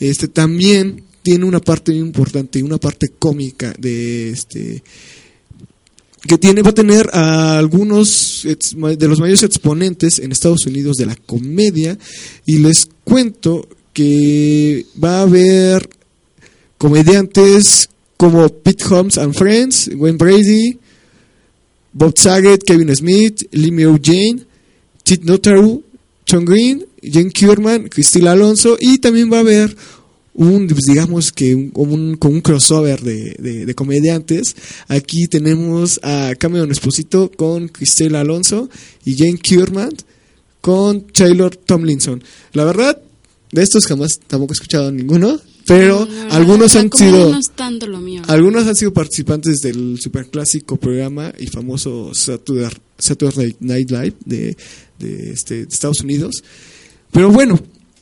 este, también tiene una parte muy importante, una parte cómica de este que tiene va a tener a algunos de los mayores exponentes en Estados Unidos de la comedia y les cuento que va a haber comediantes como Pete Holmes and Friends, Wayne Brady, Bob Saget, Kevin Smith, Lee Meo Jane, Tit Notaru, John Green, Jen Kierman, Cristina Alonso y también va a haber un, pues, digamos que un, un, como un crossover de, de- de comediantes. Aquí tenemos a Cameron Esposito con Cristina Alonso y Jane Kierman con Taylor Tomlinson. La verdad, de estos jamás tampoco he escuchado ninguno, pero verdad, algunos han sido... No es tanto lo mío. Algunos han sido participantes del superclásico programa y famoso Saturday, Saturday Night Live de, de, este, de Estados Unidos. Pero bueno,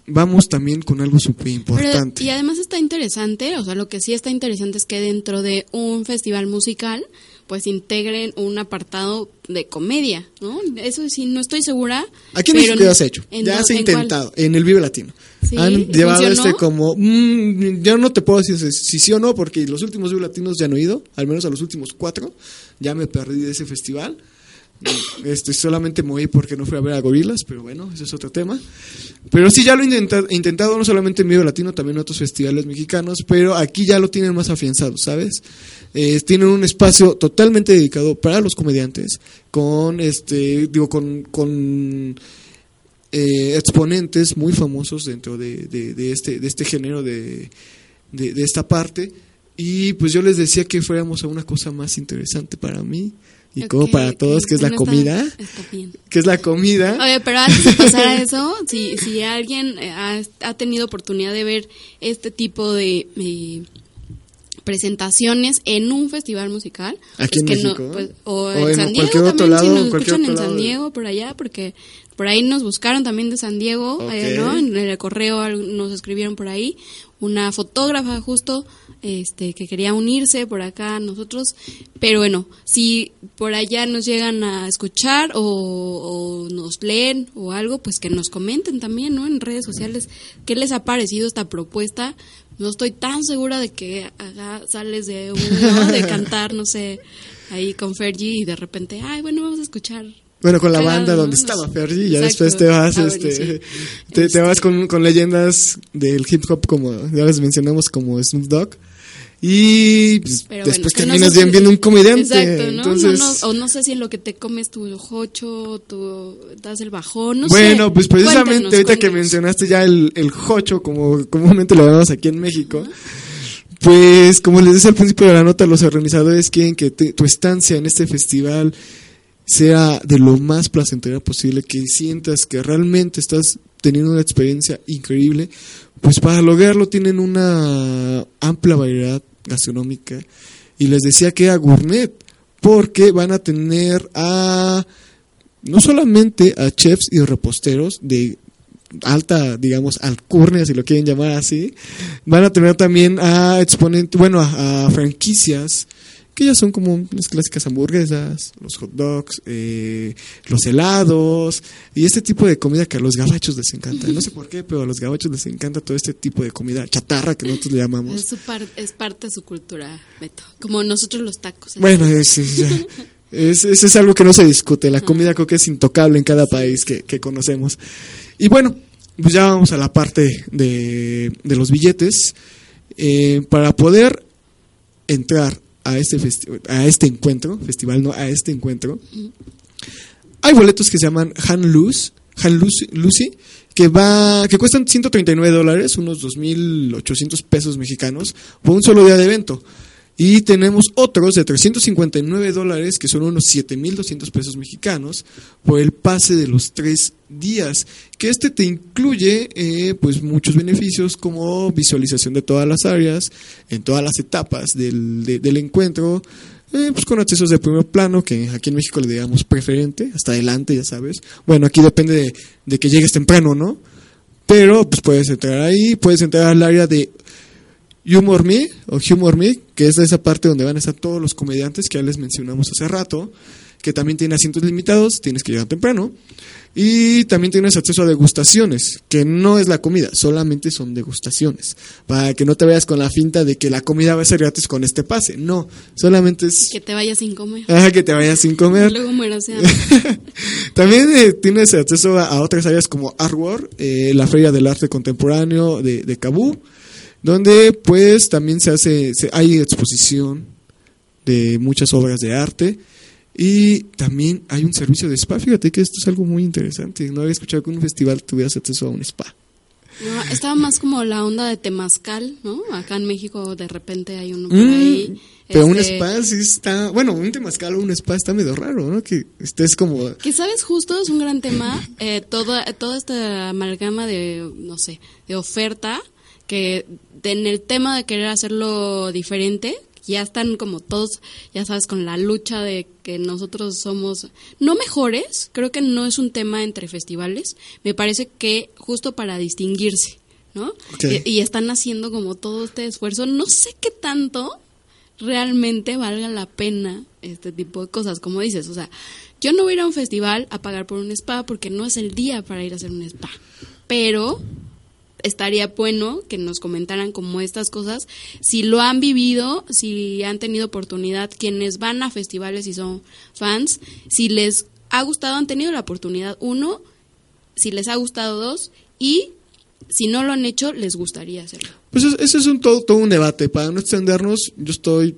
vamos también con algo súper importante. y además está interesante, o sea, lo que sí está interesante es que dentro de un festival musical, pues integren un apartado de comedia, ¿no? Eso sí, no estoy segura. Aquí en México ya se ha hecho, ¿en ya se ha en cuál? intentado, en el Vive Latino. Sí, Han llevado ¿funcionó? este como, mm, yo no te puedo decir si, si sí o no, porque los últimos Vive Latinos ya no he ido, al menos a los últimos cuatro, ya me perdí de ese festival. Este, solamente me porque no fui a ver a Gorilas, pero bueno, ese es otro tema. Pero sí, ya lo he intentado, no solamente en Vive Latino, también en otros festivales mexicanos, pero aquí ya lo tienen más afianzado, ¿sabes? Eh, tienen un espacio totalmente dedicado para los comediantes, con, este, digo, con, con eh, exponentes muy famosos dentro de, de- de este, de este género, de, de esta parte. Y pues yo les decía que fuéramos a una cosa más interesante para mí y como Ok, para todos, que es la está- comida. Está bien. Que es la comida. Oye, pero antes de pasar a eso, si, si alguien eh, ha, ha tenido oportunidad de ver este tipo de eh, presentaciones en un festival musical, Aquí en pues que no- México. pues, o, O en en San Diego cualquier otro también, si lado, nos cualquier escuchan otro en San Diego, por allá, porque por ahí nos buscaron también de San Diego, eh. ¿no? En el correo nos escribieron por ahí, una fotógrafa justo este que quería unirse por acá a nosotros, pero bueno, si por allá nos llegan a escuchar o, o nos leen o algo, pues que nos comenten también, ¿no? En redes sociales, ¿qué les ha parecido esta propuesta? No estoy tan segura de que haga, sales de uno, de cantar, no sé, ahí con Fergie y de repente, ay, bueno, vamos a escuchar Bueno, con la banda donde estaba. Fergie, y ya después te vas, Ah, este, sí. te, te vas Este. con, con leyendas del hip hop como ya les mencionamos como Snoop Dogg y pues, después terminas no bien viendo un comediante. Exacto, ¿no? Entonces, No, no, o no sé si en lo que te comes tu jocho, tu das el bajón, no bueno, sé. pues precisamente ahorita que mencionaste ya el, el jocho, como comúnmente lo llamamos aquí en México, pues como les decía al principio de la nota, los organizadores quieren que te- tu estancia en este festival sea de lo más placentera posible, que sientas que realmente estás teniendo una experiencia increíble, pues para lograrlo tienen una amplia variedad gastronómica. Y les decía que era gourmet, porque van a tener a no solamente a chefs y reposteros de alta, digamos, alcurnia, si lo quieren llamar así, van a tener también a exponentes, bueno, a, a franquicias que ya son como las clásicas hamburguesas, los hot dogs, eh, los helados y este tipo de comida que a los gabachos les encanta. No sé por qué, pero a los gabachos les encanta todo este tipo de comida chatarra que nosotros le llamamos. Es, su par- es parte de su cultura, Beto. Como nosotros los tacos. Bueno, es, es, algo que no se discute. La comida creo que es intocable en cada país que, que conocemos. Y bueno, pues ya vamos a la parte de, de los billetes. Eh, para poder entrar a este, a este encuentro, festival no, a este encuentro, hay boletos que se llaman Han Luz, Han Lucy, Lucy, que va, que cuestan 139 dólares, unos 2.800 pesos mexicanos, por un solo día de evento. Y tenemos otros de 359 dólares, que son unos 7.200 pesos mexicanos, por el pase de los tres días. Que este te incluye eh, pues muchos beneficios como visualización de todas las áreas, en todas las etapas del, de- del encuentro, eh, pues con accesos de primer plano, que aquí en México le digamos preferente, hasta adelante, ya sabes. Bueno, aquí depende de, de que llegues temprano, ¿no? Pero pues puedes entrar ahí, puedes entrar al área de Humor Me o Humor Me, que es esa parte donde van a estar todos los comediantes que ya les mencionamos hace rato, que también tiene asientos limitados, tienes que llegar temprano. Y también tienes acceso a degustaciones, que no es la comida, solamente son degustaciones. Para que no te vayas con la finta de que la comida va a ser gratis con este pase. No, solamente es Que te vayas sin comer. ah, que te vayas sin comer. Luego mueras. También eh, tienes acceso a, a otras áreas como Art World, eh, la Feria del Arte Contemporáneo de, de donde pues también se hace, se- hay exposición de muchas obras de arte y también hay un servicio de spa. Fíjate que esto es algo muy interesante. No había escuchado que en un festival tuvieras acceso a un spa. No, estaba más como la onda de Temazcal, ¿no? Acá en México de repente hay uno por Mm, ahí. Pero un este, spa sí está, bueno, un temazcal o un spa está medio raro, ¿no? Que estés como Que sabes, justo es un gran tema, eh, toda, toda esta amalgama de, no sé, de oferta, que en el tema de querer hacerlo diferente, ya están como todos, ya sabes, con la lucha de que nosotros somos, no mejores, creo que no es un tema entre festivales, me parece que justo para distinguirse, ¿no? Y están haciendo como todo este esfuerzo, no sé qué tanto realmente valga la pena este tipo de cosas, como dices, o sea, yo no voy a ir a un festival a pagar por un spa porque no es el día para ir a hacer un spa, pero estaría bueno que nos comentaran como estas cosas, si lo han vivido, si han tenido oportunidad, quienes van a festivales y son fans, si les ha gustado, han tenido la oportunidad, uno, si les ha gustado dos, y si no lo han hecho, les gustaría hacerlo. Pues es- ese es un todo, todo un debate. Para no extendernos, yo estoy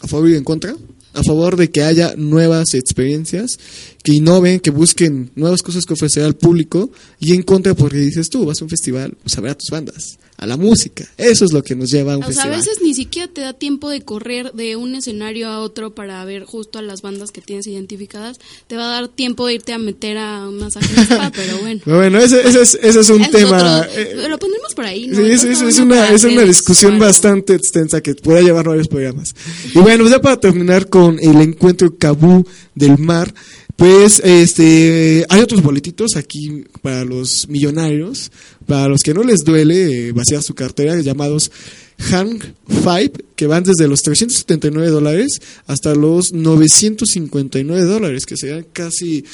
a favor y en contra. A favor de que haya nuevas experiencias, que innoven, que busquen nuevas cosas que ofrecer al público. Y en contra porque dices tú, vas a un festival, pues a tus bandas, a la música. Eso es lo que nos lleva a un O sea, a veces ni siquiera te da tiempo de correr de un escenario a otro para ver justo a las bandas que tienes identificadas. Te va a dar tiempo de irte a meter a un masaje spa, pero bueno. Pero bueno, ese, ese es, ese es un Es tema... otro- eh, lo pondremos por ahí, ¿no? Sí, es, es- una, es una discusión bastante extensa que pueda llevar varios programas. Y bueno, ya para terminar con el encuentro Cabú del Mar, pues este hay otros boletitos aquí para los millonarios, para los que no les duele eh, vaciar su cartera, llamados Hang Five, que van desde los 379 dólares hasta los 959 dólares, que serían casi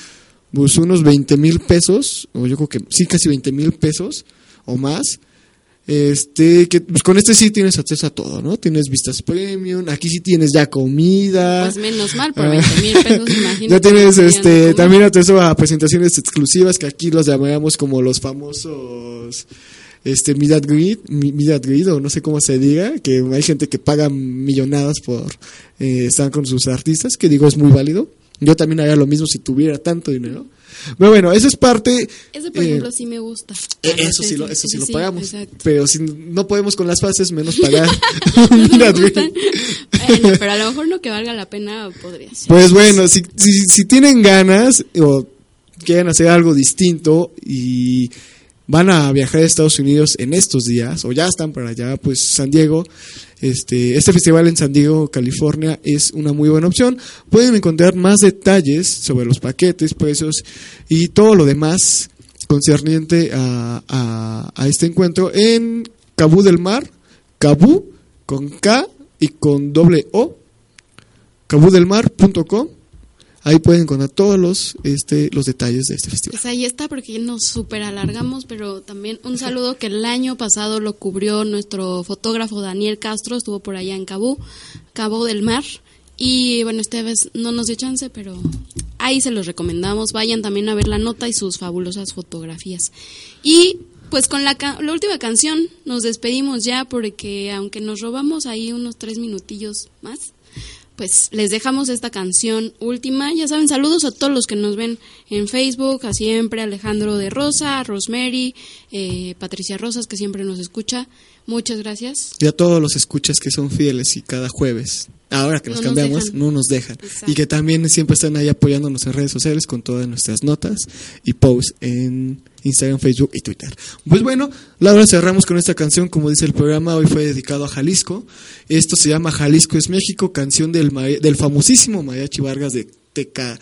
pues, unos 20 mil pesos, o yo creo que sí, casi 20 mil pesos o más. Este, que pues con este sí tienes acceso a todo, ¿no? Tienes vistas premium, aquí sí tienes ya comida. Pues menos mal, por Ah. 20 mil pesos. Ya tienes este, también acceso a presentaciones exclusivas que aquí los llamamos como los famosos este meet and greet, mi- meet and greet, o no sé cómo se diga, que hay gente que paga millonadas por eh, estar con sus artistas, que digo es muy válido. Yo también haría lo mismo si tuviera tanto dinero. Pero bueno, eso es parte Ese, por eh, ejemplo, sí me gusta. eh, eso sí, lo, eso sí, lo pagamos. exacto. Pero si no podemos con las fases, menos pagar. greet. Bueno, pero a lo mejor no que valga la pena podría ser. Pues bueno, si, si, si tienen ganas o quieren hacer algo distinto y van a viajar a Estados Unidos en estos días o ya están para allá, pues San Diego, este, este festival en San Diego, California es una muy buena opción. Pueden encontrar más detalles sobre los paquetes, precios y todo lo demás concerniente a, este encuentro en Cabú del Mar, Cabú con K y con doble O, cabudelmar.com. Ahí pueden encontrar todos los, este, los detalles de este festival. Pues ahí está, porque nos super alargamos, pero también un saludo que el año pasado lo cubrió nuestro fotógrafo Daniel Castro, estuvo por allá en Cabo, Cabo del Mar. Y bueno, esta vez no nos dio chance, pero ahí se los recomendamos. Vayan también a ver la nota y sus fabulosas fotografías. Y pues con la, la última canción nos despedimos ya, porque aunque nos robamos ahí unos tres minutillos más, pues les dejamos esta canción última. Ya saben, saludos a todos los que nos ven en Facebook, a siempre Alejandro de Rosa, Rosemary, eh, Patricia Rosas, que siempre nos escucha. Muchas gracias. Y a todos los escuchas que son fieles y cada jueves, ahora que nos No nos cambiamos, no nos dejan. Exacto. Y que también siempre están ahí apoyándonos en redes sociales con todas nuestras notas y posts en Instagram, Facebook y Twitter. Pues bueno, Laura, cerramos con esta canción, como dice el programa, hoy fue dedicado a Jalisco. Esto se llama Jalisco es México, canción del, del famosísimo Mariachi Vargas de Teca.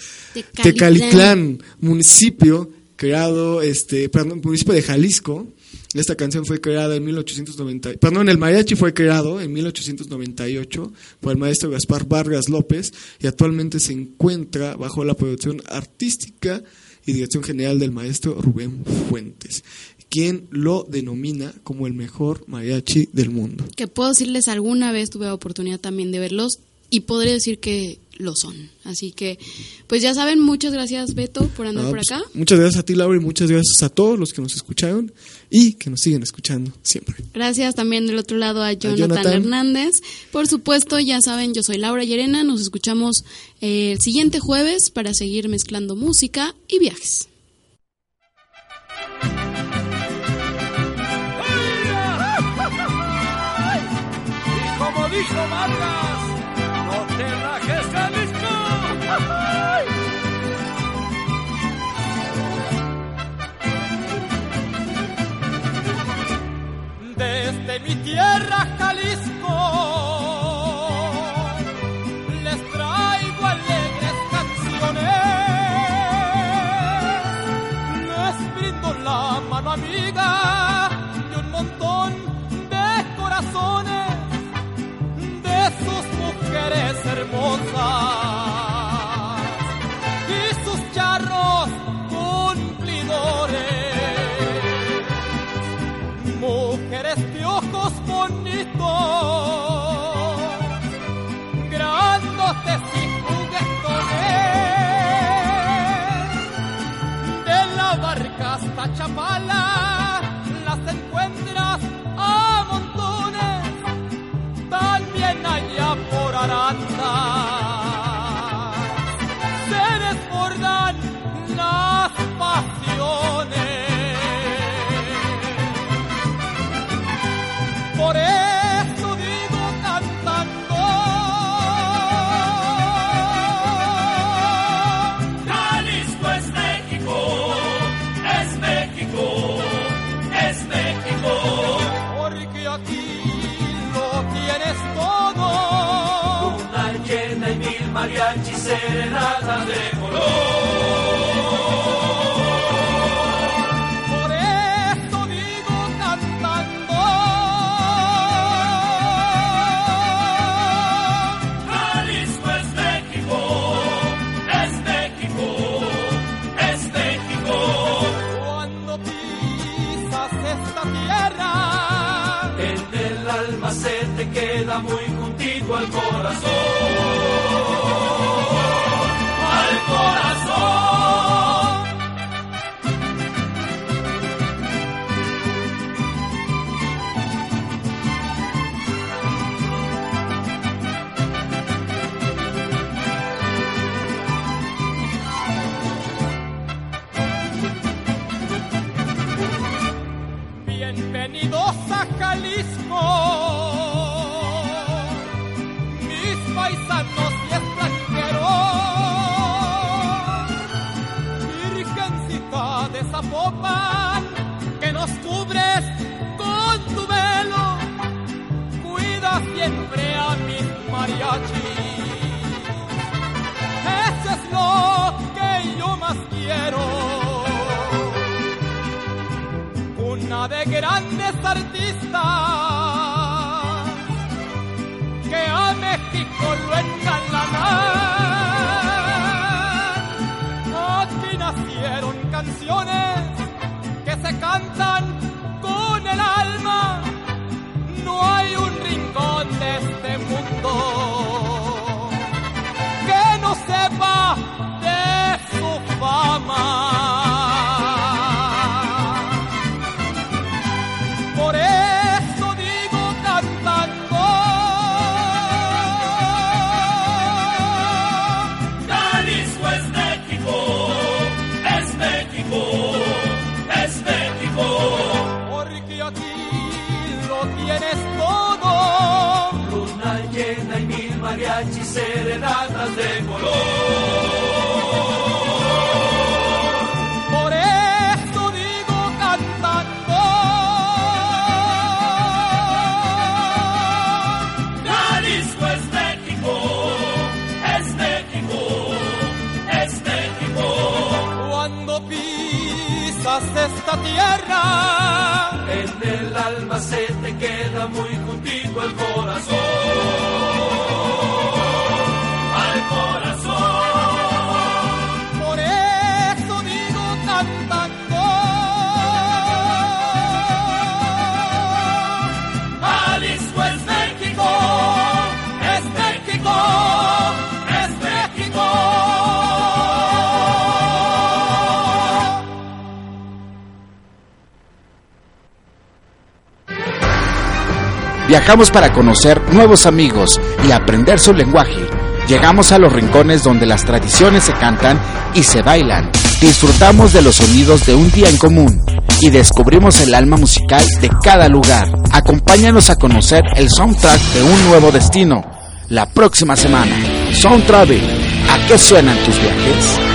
Tecalitlán, municipio creado, este, perdón, municipio de Jalisco. Esta canción fue creada en 1890, perdón, el mariachi fue creado en 1898 por el maestro Gaspar Vargas López y actualmente se encuentra bajo la producción artística y dirección general del maestro Rubén Fuentes, quien lo denomina como el mejor mariachi del mundo. Que puedo decirles, alguna vez tuve la oportunidad también de verlos y podría decir que lo son. Así que, pues ya saben, muchas gracias Beto por andar por pues, acá. muchas gracias a ti, Laura, y muchas gracias a todos los que nos escucharon y que nos siguen escuchando siempre. Gracias también del otro lado a Jonathan, Jonathan. Hernández. Por supuesto, ya saben, yo soy Laura Llerena. Nos escuchamos eh, el siguiente jueves para seguir mezclando música y viajes. Y como dijo Vargas, Desde mi tierra, Jalisco, les traigo alegres canciones. Les brindo la mano amiga y un montón de corazones de sus mujeres hermosas hasta Chapala, las encuentras a montones, también allá por Aranda. Mariachis serenatas de color. Por eso digo cantando. Jalisco es México, es México, es México. Cuando pisas esta tierra, en el alma se te queda muy juntico al corazón. Al grandes artistas que a México lo engalanan. Aquí nacieron canciones que se cantan te queda muy juntito el corazón. Viajamos para conocer nuevos amigos y aprender su lenguaje. Llegamos a los rincones donde las tradiciones se cantan y se bailan. Disfrutamos de los sonidos de un día en común y descubrimos el alma musical de cada lugar. Acompáñanos a conocer el soundtrack de un nuevo destino. La próxima semana, Sound Travel. ¿A qué suenan tus viajes?